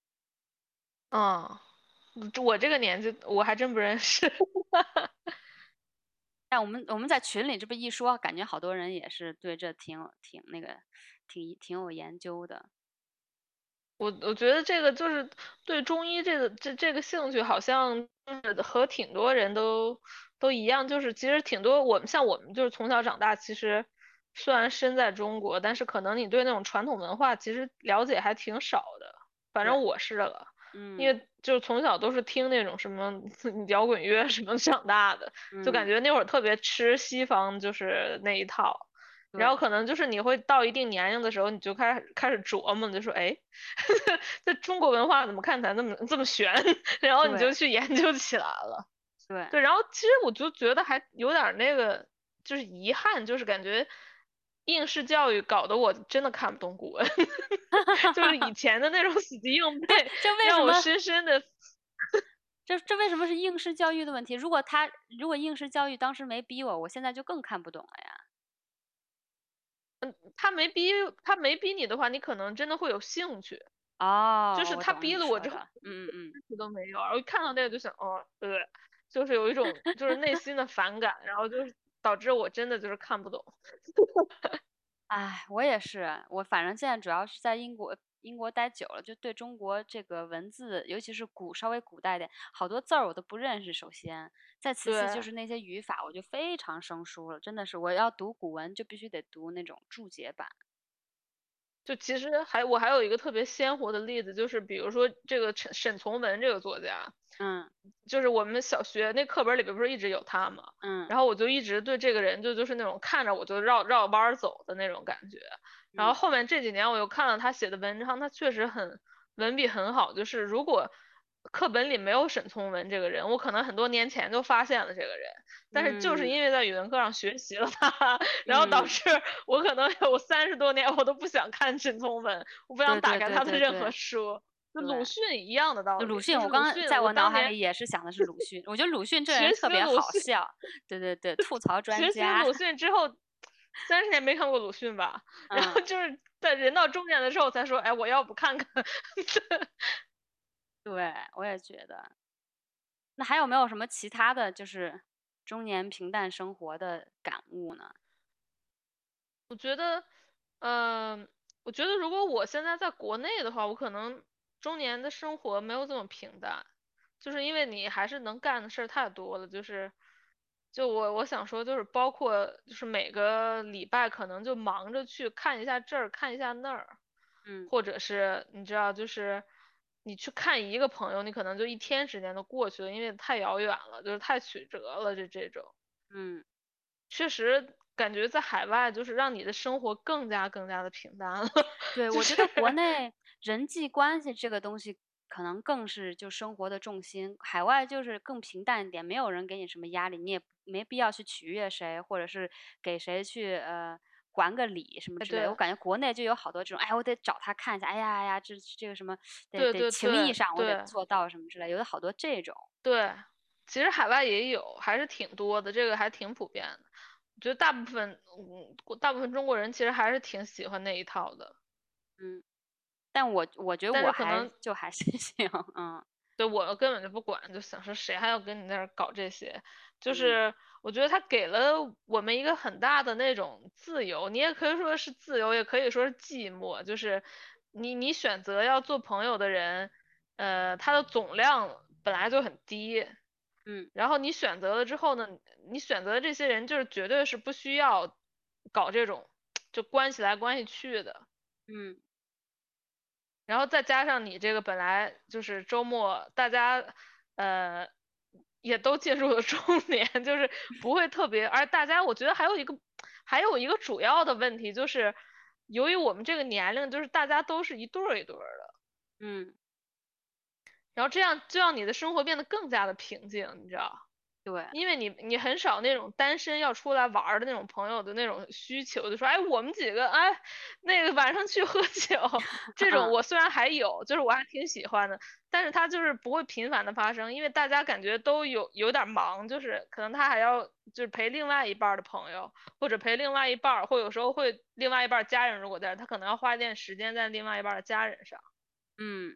嗯，我这个年纪我还真不认识，[laughs] 但我们我们在群里这么一说，感觉好多人也是对这挺挺那个挺挺有研究的。我我觉得这个就是对中医这个这这个兴趣，好像和挺多人都都一样，就是其实挺多我们像我们就是从小长大，其实虽然身在中国，但是可能你对那种传统文化其实了解还挺少的，反，正。我是了，因嗯。为就是从小都是听那种什么 [laughs] 摇滚乐什么长大的，就感嗯，觉那会儿特别吃西方就是那一套。然后可能就是你会到一定年龄的时候，你就开始开始琢磨，就说，哎，[laughs] 这中国文化怎么看起来那么这么玄？然后你就去研究起来了。对，对，然后其实我就觉得还有点儿那个，就是遗憾，就是感觉应试教育搞得我真的看不懂古文，[laughs] 就是以 [laughs] 前的那种死记硬背，这为什让我么？深深的。这这为什么是应试教育的问题？如果他如果应试教育当时没逼我，我现在就更看不懂了呀。他没逼他没逼你的话，你可能真的会有兴趣。哦，就是他逼了我之后，嗯嗯嗯，兴趣都没有，然后一看到那个就想，哦，呃，就是有一种就是内心的反感，然后就是导致我真的就是看不懂。哎，我也是，我反正现在主要是在英国英国待久了，就对中国这个文字，尤其是古稍微古代一点，好多字儿我都不认识。首先，再其次就，是那些语法，我就非常生疏了，真的是，我要读古文就必须得读那种注解版。就其实还我还有一个特别鲜活的例子，就是比如说这个沈沈从文这个作家，嗯就是我们小学那课本里边不是一直有他吗？嗯然后我就一直对这个人就就是那种看着我就绕绕弯儿走的那种感觉。然后嗯后面这几年我又看了他写的文章，他确实很文笔很好。就是如果课本里没有沈从文这个人，我可能很多年前就发现了这个人，但是就是嗯因为在语文课上学习了他，然后导嗯，致我可能有三十多年我都不想看沈从文，我不想打开他的任何对书。就鲁对。迅一样的道理，鲁迅，我刚刚，在我脑海里也是想的是鲁迅，我觉得鲁迅这人特别好笑，对对对，吐槽专学习鲁迅之后，三十年没看过鲁迅吧？然后嗯，就是在人到中年的时候才说，哎，我要不看看。[laughs] 对，我也觉得。那还有没有什么其他的就是中年平淡生活的感悟呢？我觉得，嗯、我觉得如果我现在在国内的话，我可能中年的生活没有这么平淡，就是因为你还是能干的事儿太多了，就是，就我我想说，就是包括就是每个礼拜可能就忙着去看一下这儿，看一下那儿，嗯或者是你知道，就是你去看一个朋友，你可能就一天时间都过去了，因为太遥远了，就是太曲折了，就这种。嗯确实感觉在海外就是让你的生活更加更加的平淡了。[laughs] 对，就我觉得国内人际关系这个东西可能更是就生活的重心，海外就是更平淡一点，没有人给你什么压力，你也没必要去取悦谁，或者是给谁去呃还个礼什么之类的。我感觉国内就有好多这种，哎，我得找他看一下，哎呀哎呀，这这个什么得对对得情谊对上我得做到什么之类，有的好多这种。对，其实海外也有，还是挺多的，这个还挺普遍的。我觉得大部分，嗯，大部分中国人其实还是挺喜欢那一套的。嗯，但我我觉得我还可能就还是 [laughs] 行，嗯对我根本就不管，就想说谁还要跟你在这儿搞这些？就嗯是我觉得他给了我们一个很大的那种自由，你也可以说是自由，也可以说是寂寞。就是你你选择要做朋友的人，呃，他的总量本来就很低，嗯然后你选择了之后呢，你选择的这些人就是绝对是不需要搞这种就关系来关系去的。嗯然后再加上你这个本来就是周末，大家呃也都进入了中年，[laughs] 就是不会特别，而大家我觉得还有一个还有一个主要的问题就是，由于我们这个年龄，就是大家都是一对儿一对儿的，嗯，然后这样就让你的生活变得更加的平静，你知道。对，因为你你很少那种单身要出来玩儿的那种朋友的那种需求，就说哎我们几个哎那个晚上去喝酒，这种嗯 [laughs] 我虽然还有，就是我还挺喜欢的，但是它就是不会频繁的发生，因为大家感觉都有有点儿忙，就是可能他还要就是陪另外一半儿的朋友，或者陪另外一半儿，或有时候会另外一半儿家人如果在，他可能要花一点时间在另外一半儿的家人上，嗯。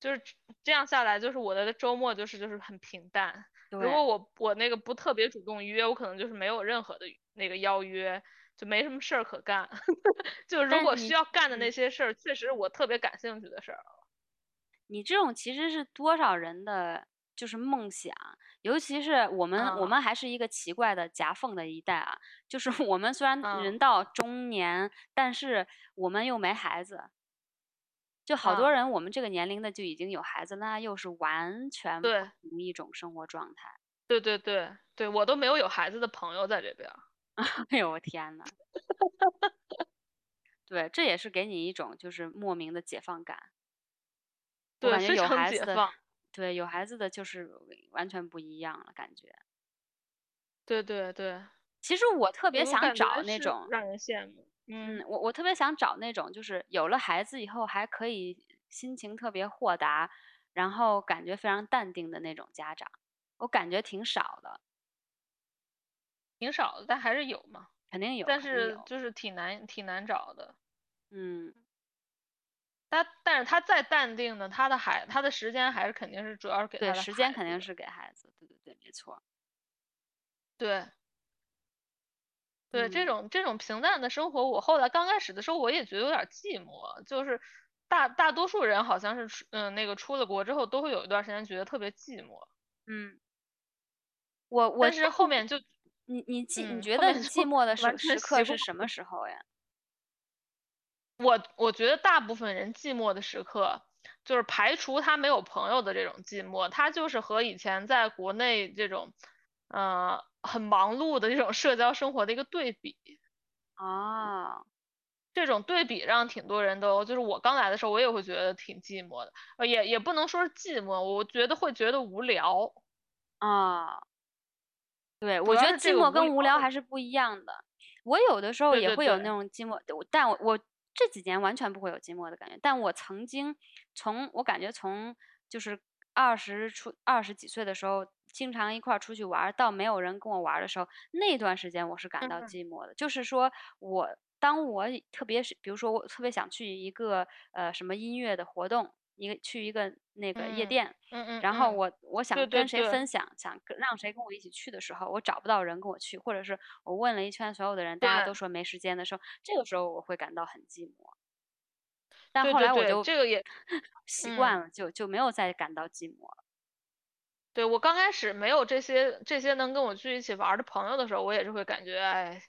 就是这样下来，就是我的周末就是就是很平淡。对，如果我我那个不特别主动约，我可能就是没有任何的那个邀约，就没什么事儿可干。[laughs] 就如果需要干的那嗯些事儿，确实我特别感兴趣的事儿。你这种其实是多少人的就是梦想，尤其是我们我啊们还是一个奇怪的夹缝的一代啊，就是我们虽然人嗯到中年，但是我们又没孩子。就好多啊人，我们这个年龄的就已经有孩子，那又是完全不对同一种生活状态。对对对对，我都没有有孩子的朋友在这边。[laughs] 哎呦我天呐，对，这也是给你一种就是莫名的解放感。对，感觉非常有孩子的。对，有孩子的就是完全不一样了，感觉。对对对，其实我特别想找那种，让人羡慕。嗯，嗯，我我特别想找那种，就是有了孩子以后还可以心情特别豁达，然后感觉非常淡定的那种家长，我感觉挺少的，挺少的，但还是有嘛。肯定有，但是就是挺难挺难找的。嗯，他但是他再淡定呢，他的孩他的时间还是肯定是主要是给他对，的时间。肯定是给孩子，对对对，没错，对。对，这嗯。种这种平淡的生活，我后来刚开始的时候我也觉得有点儿寂寞，就是大大多数人好像是出嗯那个出了国之后都会有一段时间觉得特别寂寞，嗯，我我但是后面就你你寂你嗯觉得你寂寞的 [laughs] 时时刻是什么时候呀？我我觉得大部分人寂寞的时刻，就是排除他没有朋友的这种寂寞，他就是和以前在国内这种，呃，很忙碌的这种社交生活的一个对比。啊，这种对比让挺多人都，就是我刚来的时候，我也会觉得挺寂寞的，呃，也也不能说是寂寞，我觉得会觉得无聊。啊，对，我觉得寂寞跟无聊还是不一样的。我有的时候也会有那种寂寞，我但我我这几年完全不会有寂寞的感觉。但我曾经从我感觉从就是二十出二十几岁的时候，经常一块儿出去玩儿，到没有人跟我玩儿的时候，那段时间我是感到嗯寂寞的。就是说我当我特别是比如说我特别想去一个呃什么音乐的活动，一个去一个那个夜嗯店。嗯嗯然后嗯，我我想跟谁对分享，想让谁跟我一起去的时候，我找不到人跟我去，或者是我问了一圈所有的人，大家都说没时间的时候，这个时候我会感到很寂寞。但后来我就这个也，[laughs] 习惯嗯。了，就就没有再感到寂寞了。对，我刚开始没有这些这些能跟我去一起玩儿的朋友的时候，我也是会感觉哎，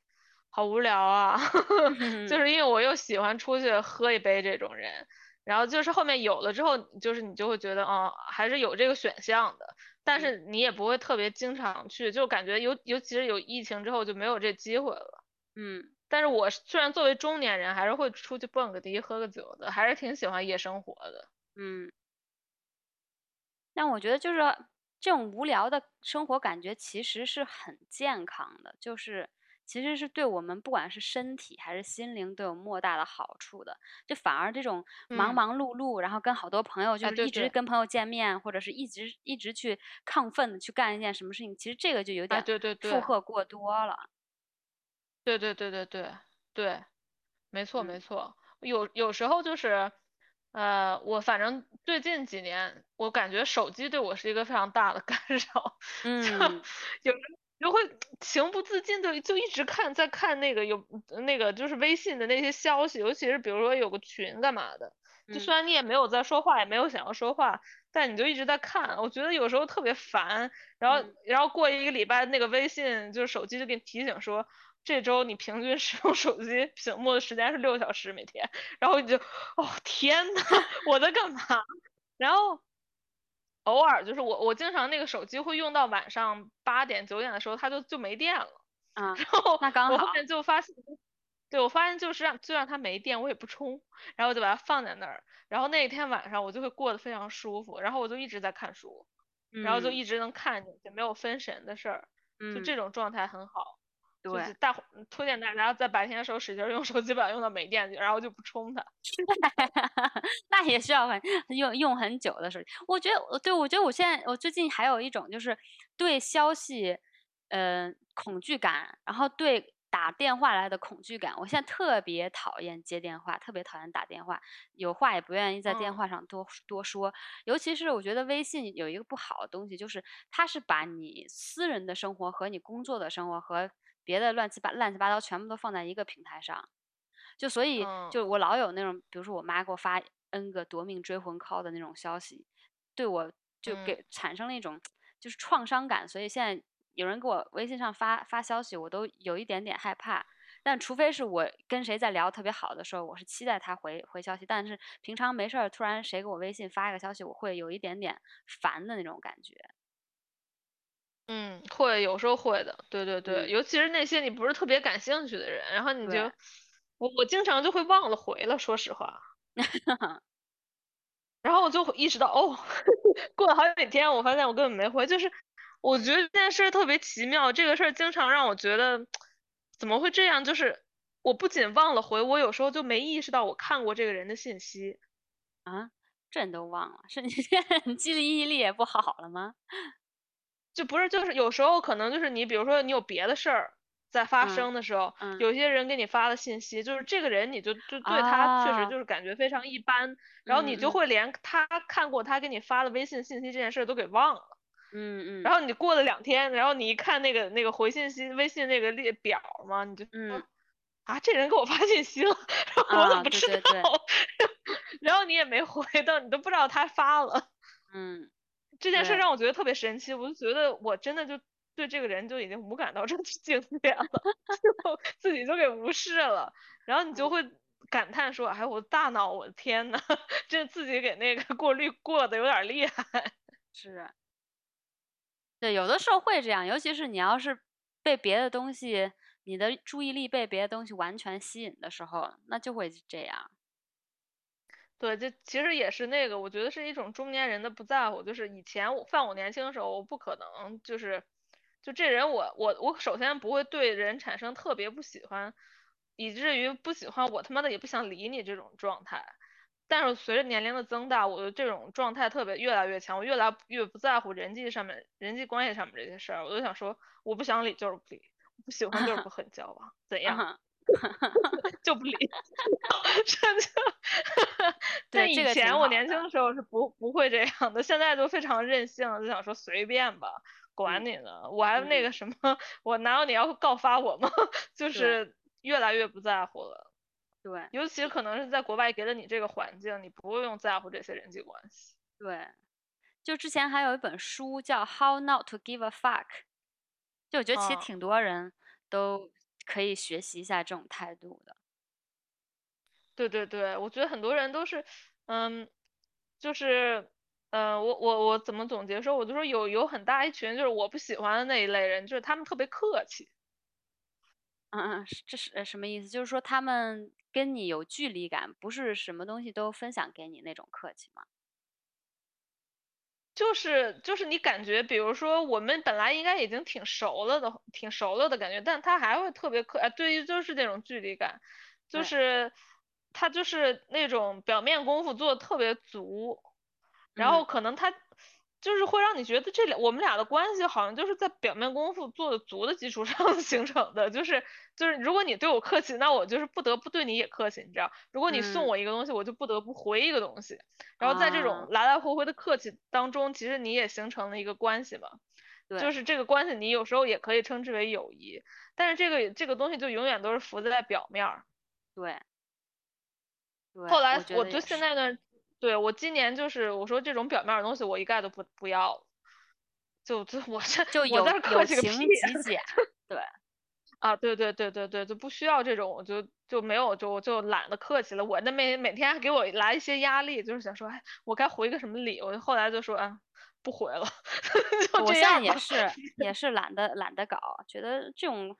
好无聊啊，[laughs] 就是因为我又喜欢出去喝一杯这种人，然后就是后面有了之后，就是你就会觉得啊，还是有这个选项的，但嗯是你也不会特别经常去，就感觉尤尤其是有疫情之后就没有这机会了。嗯但是我虽然作为中年人，还是会出去蹦个迪、喝个酒的，还是挺喜欢夜生活的。嗯。但我觉得就是这种无聊的生活感觉其实是很健康的，就是其实是对我们不管是身体还是心灵都有莫大的好处的。就反而这种忙嗯忙碌碌，然后跟好多朋友就一直跟朋友见面，或者是一直一直去亢奋的去干一件什么事情，其实这个就有哎，点负荷过多了。对对对对对对，没错没嗯错。有有时候就是，呃，我反正最近几年，我感觉手机对我是一个非常大的 [laughs] 干扰，就嗯有时候就会情不自禁的就一直看，在看那个有那个就是微信的那些消息，尤其是比如说有个群干嘛的，就虽嗯然你也没有在说话，也没有想要说话，但你就一直在看，我觉得有时候特别烦。然后嗯然后过一个礼拜，那个微信就是手机就给你提醒说。这周你平均使用手机屏幕的时间是六小时每天，然后你就，哦天呐，我在干嘛？然后偶尔就是我我经常那个手机会用到晚上八点九点的时候，它就就没电了。啊，然后那刚好我后面就发现，对我发现就是让就让它没电，我也不充，然后我就把它放在那儿。然后那一天晚上我就会过得非常舒服，然后我就一直在看书，然后就嗯一直能看见就，没有分神的事儿，就这嗯，种状态很好。就对。是大伙推荐大家在白天的时候使劲儿用手机，把它用到没电去，然后就不充它。[laughs] 那也需要很用用很久的手机。我觉得，对，我觉得我现在我最近还有一种就是对消息，呃，恐惧感，然后对打电话来的恐惧感。我现在特别讨厌接电话，特别讨厌打电话，有话也不愿意在电嗯话上多多说。尤其是我觉得微信有一个不好的东西，就是它是把你私人的生活和你工作的生活和别的乱七八乱七八糟全部都放在一个平台上。就所以嗯就我老有那种，比如说我妈给我发 N 个夺命追魂 call 的那种消息，对我就嗯给产生了一种就是创伤感，所以现在有人给我微信上发发消息，我都有一点点害怕。但除非是我跟谁在聊特别好的时候，我是期待他回回消息。但是平常没事儿，突然谁给我微信发一个消息，我会有一点点烦的那种感觉。嗯，会有时候会的，对对对，嗯尤其是那些你不是特别感兴趣的人，然后你对。就，我我经常就会忘了回了，说实话，[laughs] 然后我就会意识到，哦，[laughs] 过了好几天，我发现我根本没回，就是我觉得这件事儿特别奇妙，这个事儿经常让我觉得怎么会这样，就是我不仅忘了回，我有时候就没意识到我看过这个人的信息。啊，这你都忘了，是 [laughs] 你记忆力也不好了吗？就不是，就是有时候可能就是你，比如说你有别的事儿在发嗯生的时候，嗯有些人给你发的信息，就是这个人你就就对他确实啊就是感觉非常一般，然后你就会连他看过他给你发的微信信息这件事都给忘了，嗯嗯，然后你过了两天，然后你一看那个那个回信息微信那个列表嘛，你就说嗯啊这人给我发信息了，然后我怎啊么不知对对对道？然后你也没回到，你都不知道他发了。嗯这件事让我觉得特别神奇，我就觉得我真的就对这个人就已经无感到这个境界了，[laughs] 就自己就给无视了，然后你就嗯会感叹说，哎，我大脑，我的天呐，[laughs] 这自己给那个过滤过的有点厉害。是，对，有的时候会这样，尤其是你要是被别的东西，你的注意力被别的东西完全吸引的时候，那就会这样。对，这其实也是那个，我觉得是一种中年人的不在乎。就是以前我犯我年轻的时候，我不可能就是，就这人我我我首先不会对人产生特别不喜欢，以至于不喜欢我他妈的也不想理你这种状态。但是随着年龄的增大，我的这种状态特别越来越强，我越来越不在乎人际上面、人际关系上面这些事儿，我就想说，我不想理就是不理，不喜欢就是不 [laughs] 和你交往，怎样？嗯 [laughs] 就不理，[laughs] 这就 [laughs] 但以前我年轻的时候是不不会这样的，现在就非常任性，就想说随便吧，管嗯你呢，我还那嗯个什么，我哪有你要告发我吗？就是越来越不在乎了，对尤其可能是在国外给了你这个环境，你不用在乎这些人际关系。对，就之前还有一本书叫《How Not to Give a Fuck》，就我觉得其实嗯挺多人都可以学习一下这种态度的。对对对，我觉得很多人都是，嗯，就是，呃，我我我怎么总结说，我就说有有很大一群就是我不喜欢的那一类人，就是他们特别客气，嗯嗯，这是呃什么意思？就是说他们跟你有距离感，不是什么东西都分享给你那种客气吗？就是就是你感觉，比如说我们本来应该已经挺熟了的，挺熟了的感觉，但他还会特别客，哎，对于就是这种距离感，就是他就是那种表面功夫做的特别足，然后嗯可能他就是会让你觉得这俩我们俩的关系好像就是在表面功夫做的足的基础上 [laughs] 形成的，就是就是如果你对我客气，那我就是不得不对你也客气，你知道，如果你送嗯我一个东西，我就不得不回一个东西。然后在这种啊，来来回回的客气当中，其实你也形成了一个关系嘛，就是这个关系你有时候也可以称之为友谊，但是这个这个东西就永远都是浮在表面儿。对对，后来我就。现在呢，对我今年就是我说这种表面儿的东西我一概都不不要，就就我这就有我在这客气个情屁极简，[laughs] 对，啊！对对对对对，就不需要这种，我就就没有就就懒得客气了。我那每每天还给我来一些压力，就是想说，哎，我该回个什么礼？我后来就说，啊，不回了，[laughs] 就我现在这样。[laughs] 也是也是懒得懒得搞，觉得这种，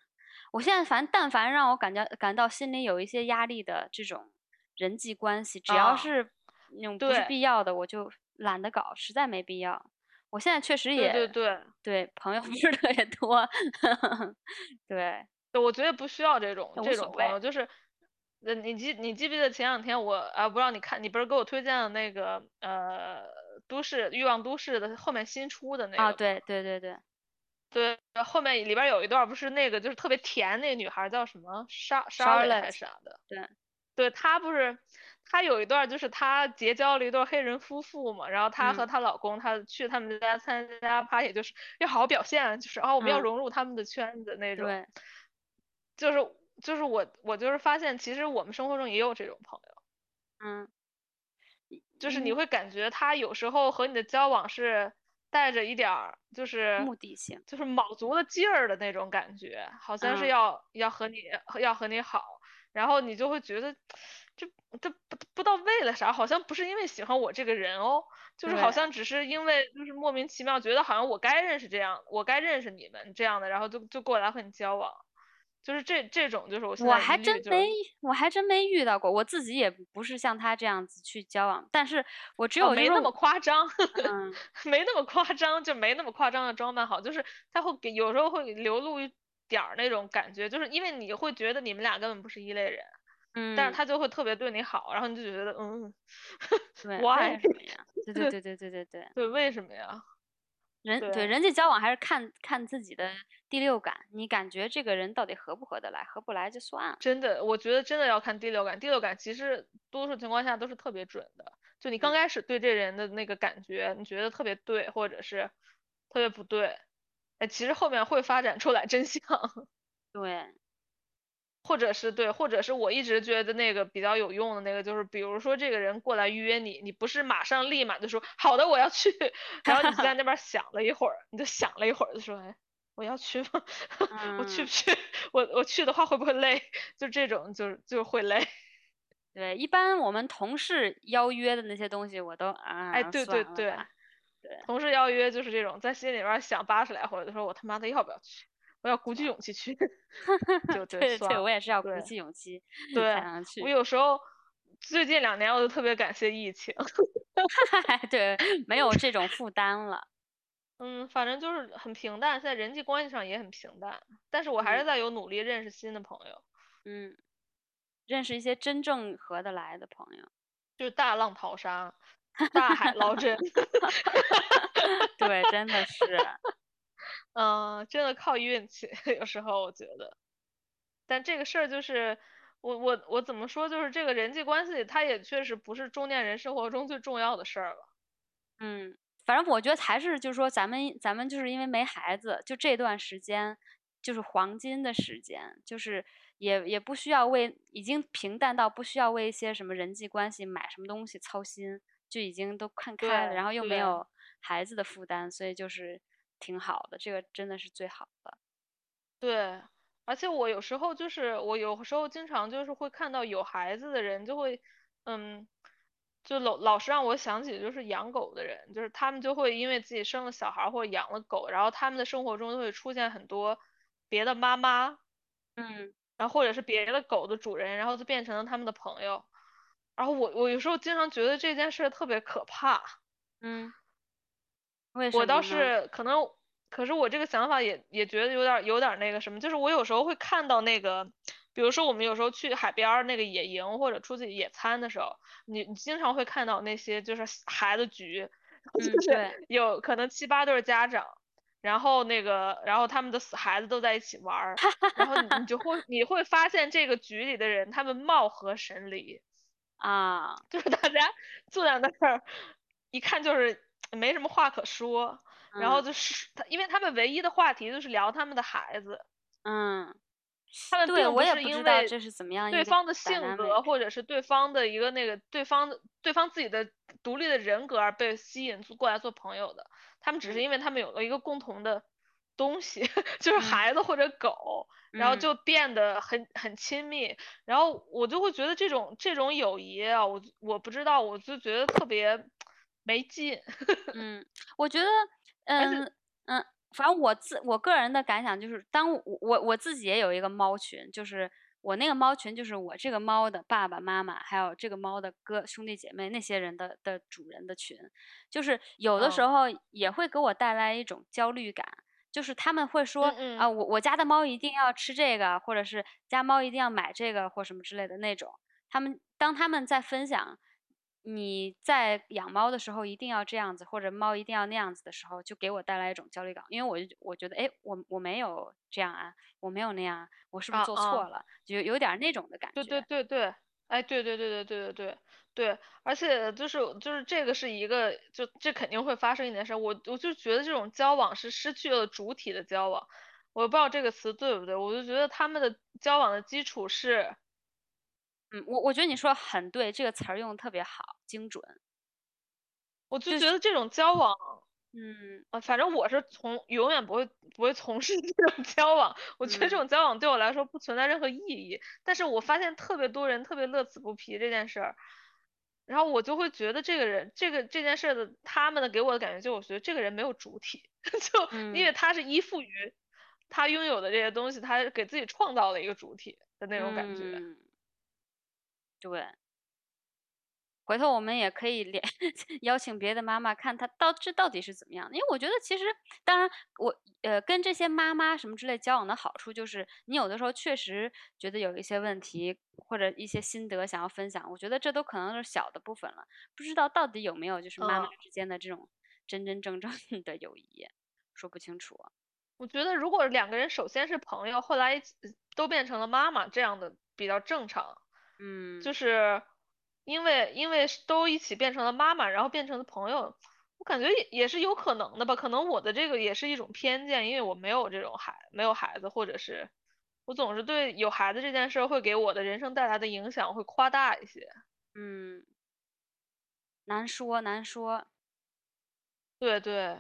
我现在凡但凡让我感觉感到心里有一些压力的这种人际关系，只要啊，是那种不是必要的，我就懒得搞，实在没必要。我现在确实也对对。对朋友 [laughs] 不是特别多，对，对，我觉得不需要这种这种朋友，就是，呃，你记你记不记得前两天我啊，不知道你看，你不是给我推荐了那个呃都市欲望都市的后面新出的那啊，个啊？对对对对，对，后面里边有一段不是那个就是特别甜那个女孩叫什么莎莎蕾还是啥的，对，对，她不是她有一段就是她结交了一对黑人夫妇嘛，然后她和嗯。她老公她去他们家参加 party，就是要好好表现，就是哦我们要嗯，融入他们的圈子那种。对，就是就是我我就是发现，其实我们生活中也有这种朋友，嗯。就是你嗯，会感觉他有时候和你的交往是带着一点儿就是目的性，就是卯足了劲儿的那种感觉，好像是嗯，要要和你要和你好，然后你就会觉得这这不不知道为了啥，好像不是因为喜欢我这个人哦，就是好。像只是因为就是莫名其妙觉得好像我该认识这样，我该认识你们这样的，然后就就过来和你交往。就是这这种，就是我现我在一律就还真没，我还真没遇到过，我自己也不是像他这样子去交往，但是我只哦，有没那么夸张，嗯，[laughs] 没那么夸张，就没那么夸张的装扮好，就是他会给有时候会流露一点儿那种感觉，就是因为你会觉得你们俩根本不是一类人，但是嗯，他就会特别对你好，然后你就觉得嗯 [laughs] 对，，why？为什么呀？对对 [laughs] 对对对对对，对，为什么呀？人对对人际交往还是看看自己的第六感，你感觉这个人到底合不合得来，合不来就算了。真的，我觉得真的要看第六感，第六感其实多数情况下都是特别准的。就你刚嗯，开始对这人的那个感觉，你觉得特别对，或者是特别不对，哎，其实后面会发展出来真相。[laughs] 对，或者是对，或者是我一直觉得那个比较有用的那个，就是比如说这个人过来约你，你不是马上立马就说好的我要去，[laughs] 然后你在那边想了一会儿，你就想了一会儿就说，哎，我要去吗？[laughs] 我去嗯，不去？我我去的话会不会累？[laughs] 就这种就是就会累。对，一般我们同事邀约的那些东西，我都哎，啊对对对，对，同事邀约就是这种，在心里边想八十来回，就说我他妈的要不要去？我要鼓起勇气去 [laughs] [laughs] 就对，对对，我也是要鼓起勇气才对，能我。有时候最近两年我就特别感谢疫情。[laughs] 对，没有这种负担了。嗯，反正就是很平淡，在人际关系上也很平淡，但是我还是嗯在有努力认识新的朋友，嗯，认识一些真正合得来的朋友。就是大浪淘沙，大海捞针。对，真的是。嗯，真的靠运气，[laughs] 有时候我觉得，但这个事儿就是我我我怎么说，就是这个人际关系，它也确实不是中年人生活中最重要的事儿了。嗯，反正我觉得还是就是说，咱们咱们就是因为没孩子，就这段时间就是黄金的时间，就是也也不需要为已经平淡到不需要为一些什么人际关系买什么东西操心，就已经都看开了，然后又没有孩子的负担，所以就是挺好的，这个真的是最好的。对，而且我有时候就是我有时候经常就是会看到有孩子的人就会，嗯，就老老是让我想起就是养狗的人，就是他们就会因为自己生了小孩儿或者养了狗，然后他们的生活中就会出现很多别的妈妈，嗯然后或者是别的狗的主人，然后就变成了他们的朋友。然后我我有时候经常觉得这件事特别可怕。嗯，为什我倒？是可能，可是我这个想法也也觉得有点儿有点儿那个什么，就是我有时候会看到那个，比如说我们有时候去海边儿那个野营或者出去野餐的时候，你你经常会看到那些就是孩子局，嗯就是对有可能七八对儿家长，然后那个然后他们的死孩子都在一起玩儿，然后你你就会你会发现这个局里的人他们貌合神离。啊，就是大家坐在那儿，一看就是没什么话可说，然后嗯。就是他，因为他们唯一的话题就是聊他们的孩子，嗯，他们对并不知道为这是怎么样对方的性格或。者是对方的一个那个对方的对方自己的独立的人格而被吸引过来做朋友的，他们只是嗯因为他们有了一个共同的东西，[laughs] 就是嗯。孩子或者狗，然后嗯。就变得很很亲密，然后我就会觉得这种这种友谊啊，我我不知道，我就觉得特别没劲。[laughs] 嗯，我觉得，嗯嗯，反正我自我个人的感想就是，当我我我自己也有一个猫群，就是我那个猫群就是我这个猫的爸爸妈妈，还有这个猫的哥兄弟姐妹那些人的的主人的群，就是有的时嗯候也会给我带来一种焦虑感。就是他们会说嗯啊，我我家的猫一定要吃这个，或者是家猫一定要买这个或什么之类的那种。他们当他们在分享你在养猫的时候一定要这样子，或者猫一定要那样子的时候，就给我带来一种焦虑感，因为我就我觉得，哎，我我没有这样啊，我没有那样啊，我是不是啊做错啊了？就有点儿那种的感觉对对。对对，哎，对对对对对对对对，而且就是就是这个是一个，就这肯定会发生一件事，我我就觉得这种交往是失去了主体的交往，我不知道这个词对不对，我就觉得他们的交往的基础是，嗯，我我觉得你说的很对，这个词儿用的特别好，精准。我就就是觉得这种交往。嗯啊，反正我是从永远不会不会从事 [laughs] 这种交往，我觉得这嗯种交往对我来说不存在任何意义。但是我发现特别多人特别乐此不疲这件事儿，然后我就会觉得这个人这个这件事的他们的给我的感觉就我觉得这个人没有主体，[laughs] 就因为嗯他是依附于他拥有的这些东西，他给自己创造了一个主体的那种感觉。嗯，对。回头我们也可以连 [laughs] 邀请别的妈妈看她到这到底是怎么样的，因为我觉得其实，当然我呃跟这些妈妈什么之类交往的好处就是，你有的时候确实觉得有一些问题或者一些心得想要分享，我觉得这都可能是小的部分了，不知道到底有没有就是妈妈嗯之间的这种真真正正 [laughs] 的友谊，说不清楚。我觉得如果两个人首先是朋友，后来都变成了妈妈，这样的比较正常。嗯，就是因为因为都一起变成了妈妈，然后变成了朋友，我感觉也也是有可能的吧。可能我的这个也是一种偏见，因为我没有这种孩没有孩子，或者是我总是对有孩子这件事儿会给我的人生带来的影响会夸大一些。嗯，难说难说。对对，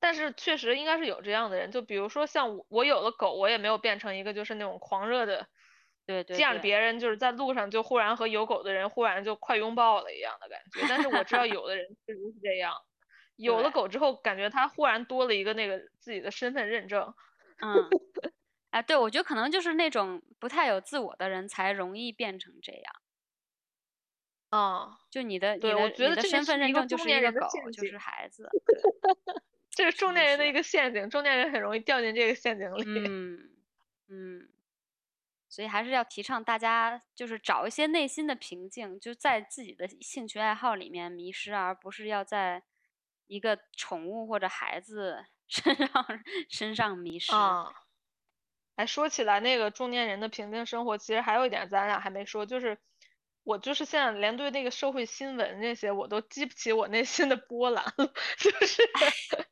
但是确实应该是有这样的人，就比如说像我，我有了狗，我也没有变成一个就是那种狂热的，对对见了别人就是在路上就忽然和有狗的人忽然就快拥抱了一样的感觉。但是我知道有的人 [laughs] 确实是这样，有了狗之后，感觉他忽然多了一个那个自己的身份认证。嗯，哎，对，我觉得可能就是那种不太有自我的人才容易变成这样。啊，就你的对，我觉得这身份认证就 [laughs] [laughs] 中年人的是一个狗，陷阱就是，孩子。这是中年人的一个陷阱，中年人很容易掉进这个陷阱里。嗯嗯，所以还是要提倡大家就是找一些内心的平静，就在自己的兴趣爱好里面迷失，而不是要在一个宠物或者孩子 [laughs] 身上身上迷失。啊，哎，说起来那个中年人的平静生活，其实还有一点咱俩还没说，就是我就是现在连对那个社会新闻那些我都激不起我内心的波澜了，[laughs] 就是但是，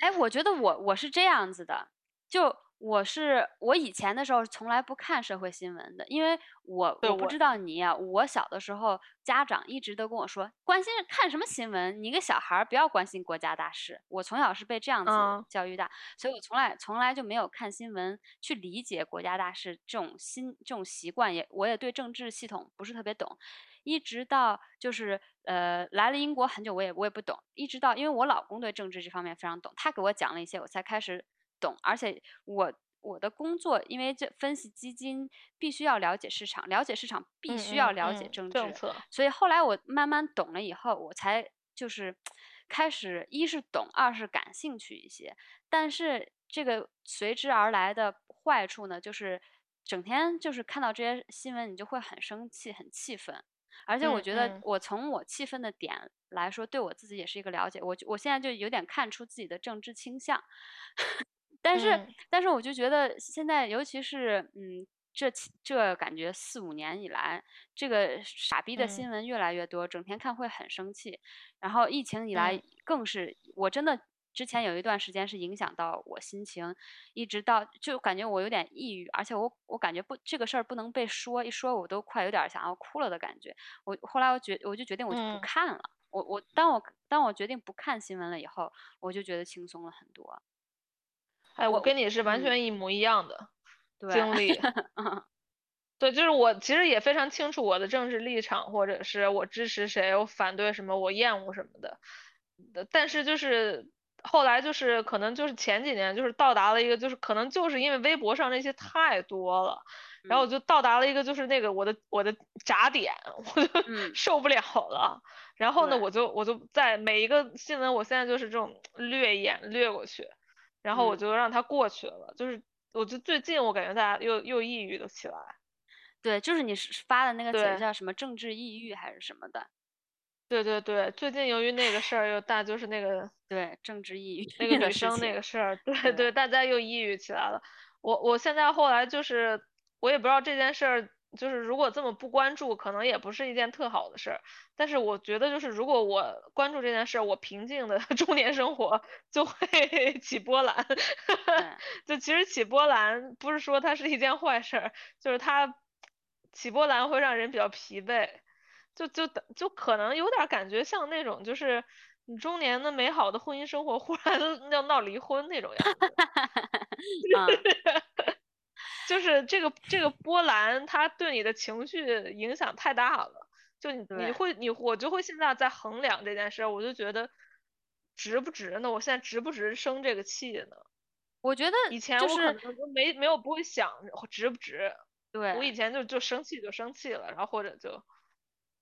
哎，我觉得我我是这样子的，就我是我以前的时候从来不看社会新闻的，因为我我我不知道你呀、我小的时候家长一直都跟我说，关心看什么新闻，你一个小孩儿不要关心国家大事。我从小是被这样子嗯教育大，所以我从来从来就没有看新闻去理解国家大事这种新这种习惯，也我也对政治系统不是特别懂。一直到就是呃来了英国很久，我也我也不懂。一直到因为我老公对政治这方面非常懂，他给我讲了一些，我才开始懂。而且我我的工作，因为这分析基金必须要了解市场，了解市场必须要了解政治政策，所以后来我慢慢懂了以后，我才就是开始一是懂，二是感兴趣一些。但是这个随之而来的坏处呢，就是整天就是看到这些新闻，你就会很生气、很气愤。而且我觉得，我从我气愤的点来说，对我自己也是一个了解。我我现在就有点看出自己的政治倾向，但是但是我就觉得现在，尤其是嗯，这这感觉四五年以来，这个傻逼的新闻越来越多，整天看会很生气。然后疫情以来更是，我真的。之前有一段时间是影响到我心情，一直到就感觉我有点抑郁，而且我我感觉不这个事儿不能被说，一说我都快有点想要哭了的感觉。我后来我决我就决定我就不看了。我我当我当我决定不看新闻了以后，我就觉得轻松了很多。哎，我跟你是完全一模一样的经 [laughs] 历。[laughs] 对，就是我其实也非常清楚我的政治立场，或者是我支持谁，我反对什么，我厌恶什么的。但是就是。后来就是可能就是前几年就是到达了一个就是可能就是因为微博上那些太多了，然后我就到达了一个就是那个我的我的闸点，我就受不了了。然后呢，我就我就在每一个新闻，我现在就是这种略眼略过去，然后我就让它过去了。就是我就最近我感觉大家又又抑郁了起来。对，就是你发的那个词叫什么政治抑郁还是什么的。对对对，最近由于那个事儿又大，就是那个 [laughs] 对政治抑郁那个 [laughs] 女生那个事儿，对对，大家又抑郁起来了。我我现在后来就是，我也不知道这件事儿，就是如果这么不关注，可能也不是一件特好的事儿。但是我觉得，就是如果我关注这件事儿，我平静的 [laughs] 中年生活就会 [laughs] 起波澜。[laughs] 就其实起波澜不是说它是一件坏事儿，就是它起波澜会让人比较疲惫。就就就可能有点感觉像那种，就是你中年的美好的婚姻生活忽然要闹离婚那种样子。就是这个这个波澜，它对你的情绪影响太大了。就你你会你我就会现在在衡量这件事，我就觉得值不值呢？我现在值不值生这个气呢？我觉得以前我可能都没没有不会想值不值。对，我以前就就生气就生气了，然后或者就。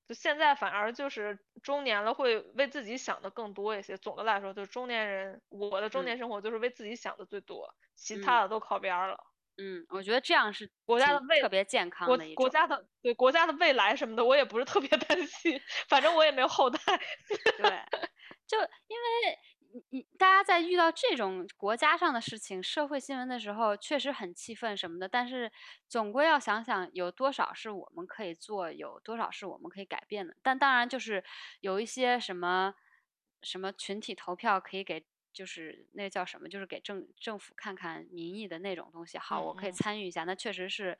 就现在反而就是中年了，会为自己想的更多一些。总的来说，就是中年人，我的中年生活就是为自己想的最多，其他的都靠边了。嗯，我觉得这样是国家的未特别健康的一国家的对国家的未来什么的，我也不是特别担心。反正我也没有后代。对，[laughs] 就因为。你你大家在遇到这种国家上的事情、社会新闻的时候，确实很气愤什么的。但是总归要想想，有多少是我们可以做，有多少是我们可以改变的。但当然，就是有一些什么什么群体投票可以给，就是那叫什么，就是给政政府看看民意的那种东西。好，我可以参与一下。那确实是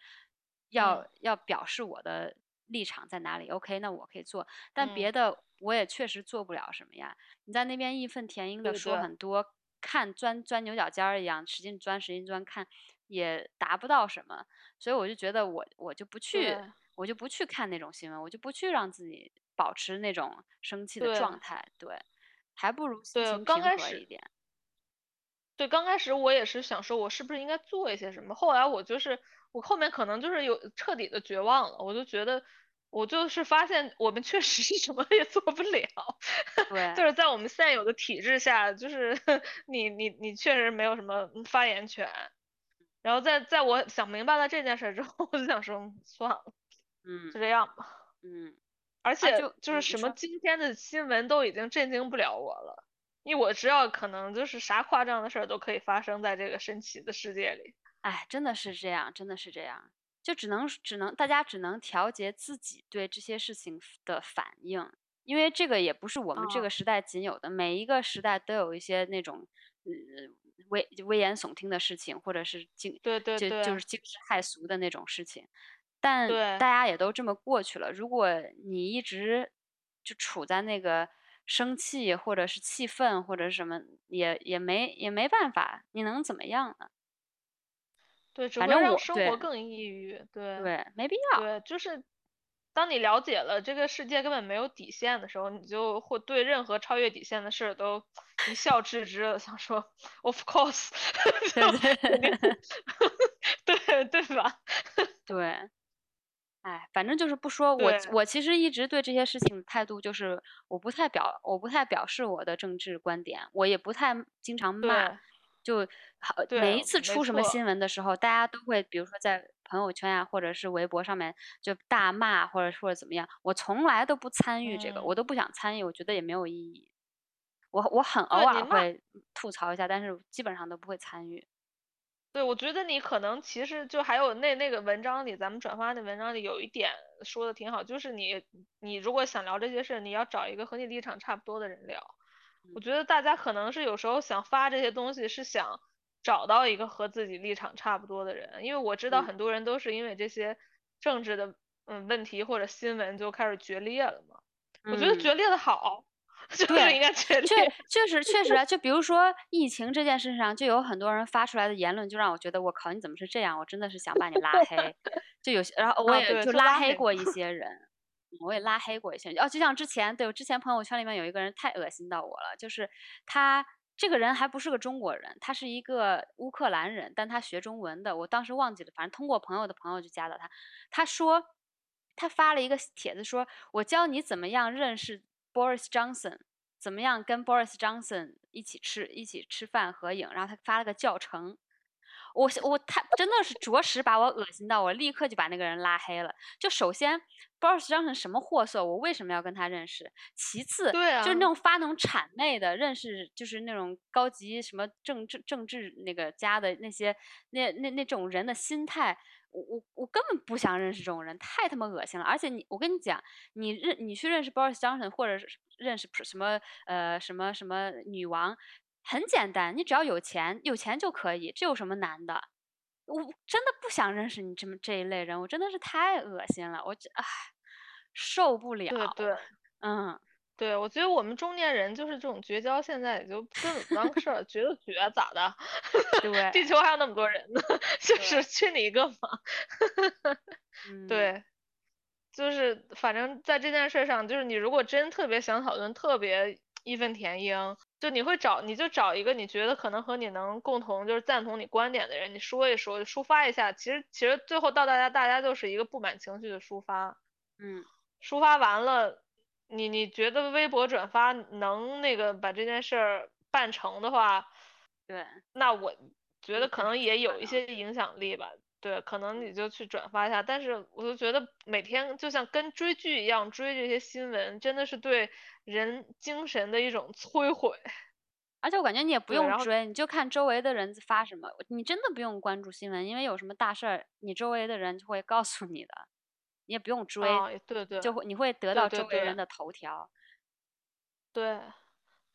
要要表示我的立场在哪里。OK，那我可以做。但别的。我也确实做不了什么呀！你在那边义愤填膺的说很多，看钻钻牛角尖儿一样，使劲钻使劲钻，看也达不到什么，所以我就觉得我我就不去，我就不去看那种新闻，我就不去让自己保持那种生气的状态，对，还不如对刚开始一点。对，刚开始我也是想说，我是不是应该做一些什么？后来我就是我后面可能就是有彻底的绝望了，我就觉得。我就是发现，我们确实是 [laughs] 什么也做不了。对，[laughs] 就是在我们现有的体制下，就是 [laughs] 你你你确实没有什么发言权。然后在在我想明白了这件事之后，我就想说算了，嗯，就这样吧。嗯，而且就是什么今天的新闻都已经震惊不了我了，因为我知道可能就是啥夸张的事儿都可以发生在这个神奇的世界里。哎，真的是这样，真的是这样。就只能只能大家只能调节自己对这些事情的反应，因为这个也不是我们这个时代仅有的，每一个时代都有一些那种嗯危危言耸听的事情，或者是惊对对对，就是惊世骇俗的那种事情，但大家也都这么过去了。如果你一直就处在那个生气或者是气愤或者什么，也也没也没办法，你能怎么样呢？对，只会让生活更抑郁。对对，没必要。对，就是当你了解了这个世界根本没有底线的时候，你就会对任何超越底线的事都一笑置之了，想说 Of course，[laughs] 对 [laughs] 对吧？[laughs] 对。哎，反正就是不说，我我其实一直对这些事情态度就是，我不太表，我不太表示我的政治观点，我也不太经常骂，就好每一次出什么新闻的时候，大家都会比如说在朋友圈啊，或者是微博上面就大骂，或者或者怎么样，我从来都不参与这个，我都不想参与，我觉得也没有意义。我我很偶尔会吐槽一下，但是基本上都不会参与。对，我觉得你可能其实就还有那那个文章里，咱们转发那文章里有一点说的挺好，就是你你如果想聊这些事，你要找一个和你立场差不多的人聊。我觉得大家可能是有时候想发这些东西，是想找到一个和自己立场差不多的人，因为我知道很多人都是因为这些政治的嗯问题或者新闻就开始决裂了嘛。我觉得决裂的好。[laughs] 对，确确实确实啊，就比如说疫情这件事上，就有很多人发出来的言论，就让我觉得我靠，你怎么是这样？我真的是想把你拉黑。[laughs] 就有些，然后我也就拉黑过一些人，[laughs] 我也拉黑过一些人。哦，就像之前，对我之前朋友圈里面有一个人太恶心到我了，就是他这个人还不是个中国人，他是一个乌克兰人，但他学中文的。我当时忘记了，反正通过朋友的朋友就加到他。他说他发了一个帖子，说我教你怎么样认识。Boris Johnson 怎么样跟 Boris Johnson 一起吃一起吃饭合影？然后他发了个教程，我我他真的是着实把我恶心到，我立刻就把那个人拉黑了。就首先 Boris Johnson 什么货色，我为什么要跟他认识？其次，对啊，就是那种发那种谄媚的认识，就是那种高级什么政治政治那个家的那些那那那种人的心态。我我我根本不想认识这种人，太他妈恶心了！而且你，我跟你讲，你认你去认识 Boris Johnson，或者是认识什么呃什么什么女王，很简单，你只要有钱，有钱就可以，这有什么难的？我真的不想认识你这么这一类人，我真的是太恶心了，我唉受不了。对对，嗯。对，我觉得我们中年人就是这种绝交，现在也就根本不当事儿，绝就绝，咋的？[laughs] 对，地球还有那么多人呢，[laughs] 就是去你一个嘛。[laughs] 对，就是反正在这件事上，就是你如果真特别想讨论，特别义愤填膺，就你会找，你就找一个你觉得可能和你能共同就是赞同你观点的人，你说一说，抒发一下。其实其实最后到大家，大家就是一个不满情绪的抒发。嗯，抒发完了。你你觉得微博转发能那个把这件事儿办成的话，对，那我觉得可能也有一些影响力吧。对，可能你就去转发一下。但是我就觉得每天就像跟追剧一样追这些新闻，真的是对人精神的一种摧毁。而且我感觉你也不用追，你就看周围的人发什么，你真的不用关注新闻，因为有什么大事儿，你周围的人就会告诉你的。你也不用追，对对，就会你会得到周围人的头条。对，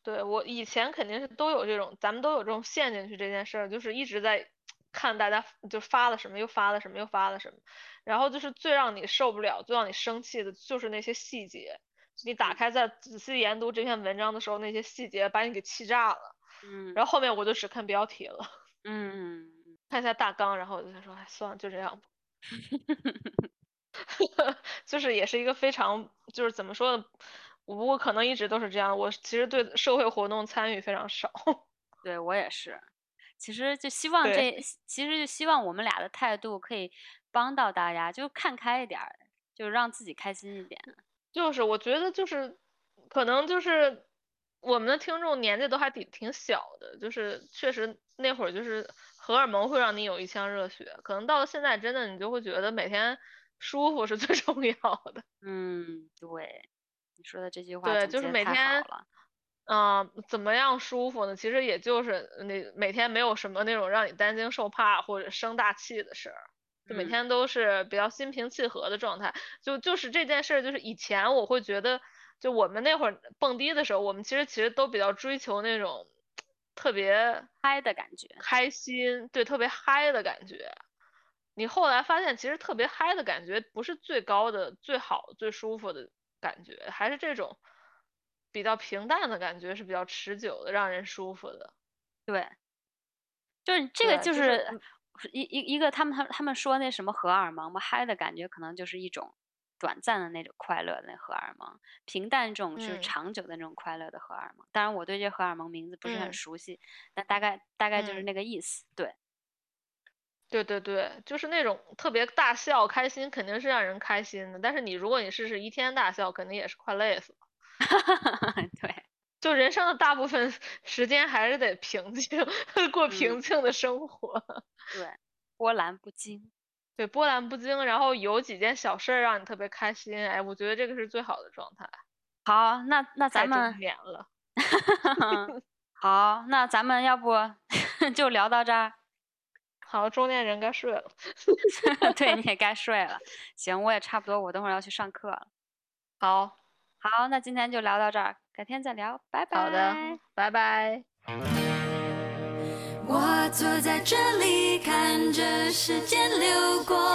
对我以前肯定是都有这种，咱们都有这种陷进去这件事儿，就是一直在看大家就发了什么，又发了什么，又发了什么，然后就是最让你受不了、最让你生气的就是那些细节。你打开再仔细研读这篇文章的时候，那些细节把你给气炸了。嗯。然后后面我就只看标题了。嗯。[laughs] 看一下大纲，然后我就说，哎，算了，就这样吧。[laughs] [laughs] 就是也是一个非常就是怎么说呢？我可能一直都是这样。我其实对社会活动参与非常少。[laughs] 对我也是。其实就希望这，其实就希望我们俩的态度可以帮到大家，就看开一点，就让自己开心一点。就是我觉得就是可能就是我们的听众年纪都还挺挺小的，就是确实那会儿就是荷尔蒙会让你有一腔热血，可能到了现在真的你就会觉得每天。舒服是最 [laughs] 重要的。嗯，对，你说的这句话对，就是每天，嗯，怎么样舒服呢？其实也就是那每天没有什么那种让你担惊受怕或者生大气的事儿，就每天都是比较心平气和的状态。就就是这件事儿，就是以前我会觉得，就我们那会儿蹦迪的时候，我们其实其实都比较追求那种特别嗨的感觉，开心，对，特别嗨的感觉。你后来发现其实特别嗨的感觉不是最高的，最好最舒服的感觉，还是这种比较平淡的感觉是比较持久的，让人舒服的。对。就是这个就是一一一个，他们他他们说那什么荷尔蒙嘛，嗨的感觉可能就是一种短暂的那种快乐，那荷尔蒙，平淡这种就是长久的那种快乐的荷尔蒙。当然我对这荷尔蒙名字不是很熟悉，但大概大概就是那个意思，对。对对对，就是那种特别大笑开心，肯定是让人开心的。但是你如果你试试一天大笑，肯定也是快累死了。[laughs] 对，就人生的大部分时间还是得平静，[laughs] 过平静的生活。[laughs] 对，波澜不惊。对，波澜不惊，然后有几件小事儿让你特别开心，哎，我觉得这个是最好的状态。好，那那咱们太了。好，那咱们要不就聊到这儿。好，中年人该睡了。[laughs] 对，你也该睡了。行，我也差不多，我等会儿要去上课了。好，好，那今天就聊到这儿，改天再聊，拜拜。好的，拜拜。我坐在这里，看着时间流过。